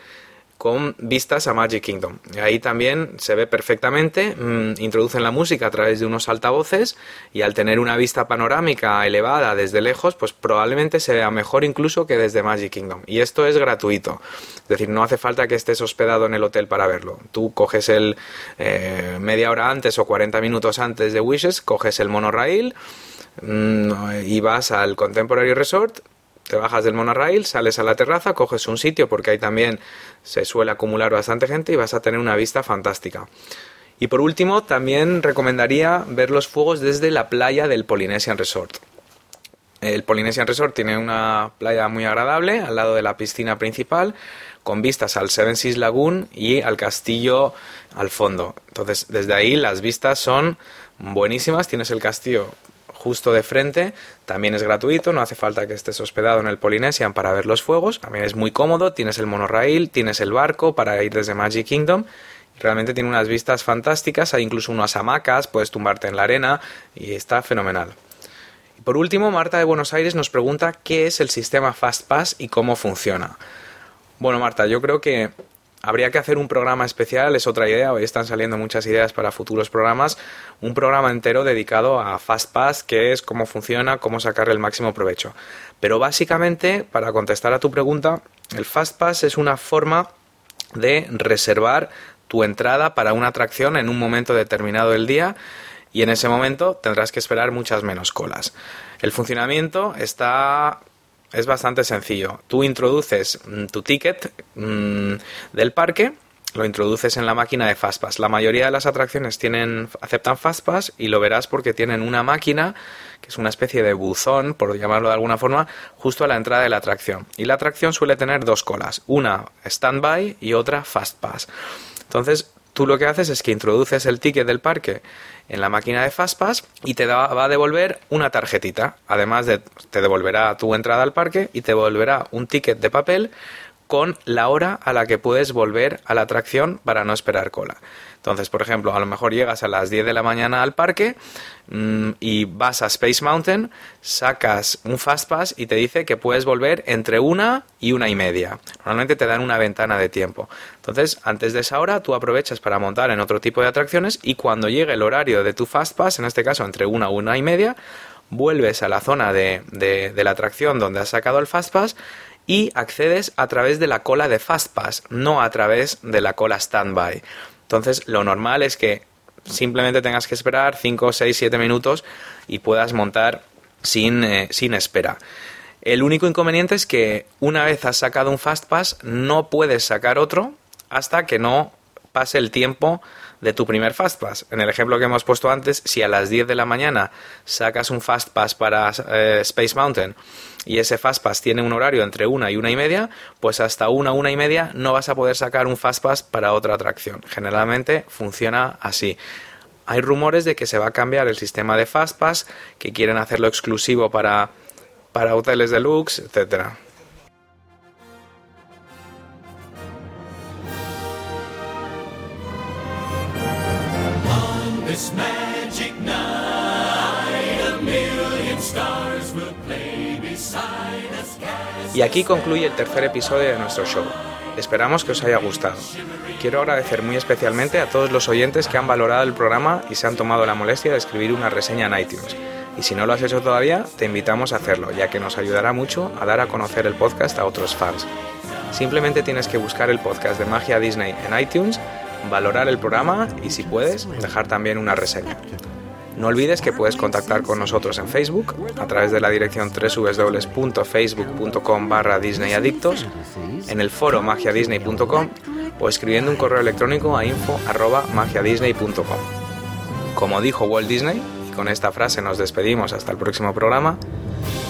con vistas a Magic Kingdom. Ahí también se ve perfectamente, mm, introducen la música a través de unos altavoces y al tener una vista panorámica elevada desde lejos, pues probablemente se vea mejor incluso que desde Magic Kingdom. Y esto es gratuito, es decir, no hace falta que estés hospedado en el hotel para verlo. Tú coges el eh, media hora antes o 40 minutos antes de Wishes, coges el monorail y vas al Contemporary Resort, te bajas del monorail, sales a la terraza, coges un sitio porque ahí también se suele acumular bastante gente y vas a tener una vista fantástica. Y por último, también recomendaría ver los fuegos desde la playa del Polynesian Resort. El Polynesian Resort tiene una playa muy agradable al lado de la piscina principal, con vistas al Seven Seas Lagoon y al castillo al fondo. Entonces, desde ahí las vistas son buenísimas. Tienes el castillo justo de frente, también es gratuito, no hace falta que estés hospedado en el Polynesian para ver los fuegos, también es muy cómodo, tienes el monorail, tienes el barco para ir desde Magic Kingdom, realmente tiene unas vistas fantásticas, hay incluso unas hamacas, puedes tumbarte en la arena y está fenomenal. Y por último, Marta de Buenos Aires nos pregunta qué es el sistema FastPass y cómo funciona. Bueno, Marta, yo creo que habría que hacer un programa especial, es otra idea, hoy están saliendo muchas ideas para futuros programas, un programa entero dedicado a FastPass, que es cómo funciona, cómo sacarle el máximo provecho. Pero básicamente, para contestar a tu pregunta, el FastPass es una forma de reservar tu entrada para una atracción en un momento determinado del día y en ese momento tendrás que esperar muchas menos colas. El funcionamiento está es bastante sencillo. Tú introduces mm, tu ticket mm, del parque, lo introduces en la máquina de Fastpass. La mayoría de las atracciones tienen, aceptan Fastpass y lo verás porque tienen una máquina que es una especie de buzón, por llamarlo de alguna forma, justo a la entrada de la atracción. Y la atracción suele tener dos colas, una standby y otra Fastpass. Entonces, tú lo que haces es que introduces el ticket del parque en la máquina de Fastpass y te va a devolver una tarjetita. Además de te devolverá tu entrada al parque y te devolverá un ticket de papel con la hora a la que puedes volver a la atracción para no esperar cola. Entonces, por ejemplo, a lo mejor llegas a las 10 de la mañana al parque mm, y vas a Space Mountain, sacas un Fastpass y te dice que puedes volver entre una y una y media. Normalmente te dan una ventana de tiempo. Entonces, antes de esa hora, tú aprovechas para montar en otro tipo de atracciones y cuando llegue el horario de tu Fastpass, en este caso entre una y una y media, vuelves a la zona de, de la atracción donde has sacado el Fastpass y accedes a través de la cola de Fastpass, no a través de la cola Standby. Entonces, lo normal es que simplemente tengas que esperar 5, 6, 7 minutos y puedas montar sin, eh, sin espera. El único inconveniente es que una vez has sacado un Fastpass, no puedes sacar otro hasta que no pase el tiempo de tu primer Fastpass. En el ejemplo que hemos puesto antes, si a las 10 de la mañana sacas un Fastpass para eh, Space Mountain y ese Fastpass tiene un horario entre una y una y media, pues hasta una, una y media no vas a poder sacar un Fastpass para otra atracción. Generalmente funciona así. Hay rumores de que se va a cambiar el sistema de Fastpass, que quieren hacerlo exclusivo para, para hoteles deluxe, etcétera. Y aquí concluye el tercer episodio de nuestro show. Esperamos que os haya gustado. Quiero agradecer muy especialmente a todos los oyentes que han valorado el programa y se han tomado la molestia de escribir una reseña en iTunes. Y si no lo has hecho todavía, te invitamos a hacerlo, ya que nos ayudará mucho a dar a conocer el podcast a otros fans. Simplemente tienes que buscar el podcast de Magia Disney en iTunes, valorar el programa y si puedes, dejar también una reseña. No olvides que puedes contactar con nosotros en Facebook a través de la dirección www.facebook.com barra disneyadictos, en el foro magiadisney.com o escribiendo un correo electrónico a info arroba magiadisney.com. Como dijo Walt Disney, y con esta frase nos despedimos hasta el próximo programa,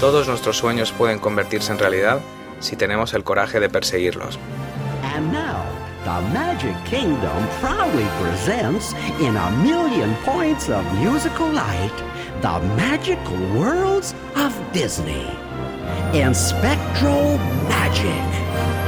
todos nuestros sueños pueden convertirse en realidad si tenemos el coraje de perseguirlos. The Magic Kingdom proudly presents, in a million points of musical light, the magical worlds of Disney. In Spectral Magic.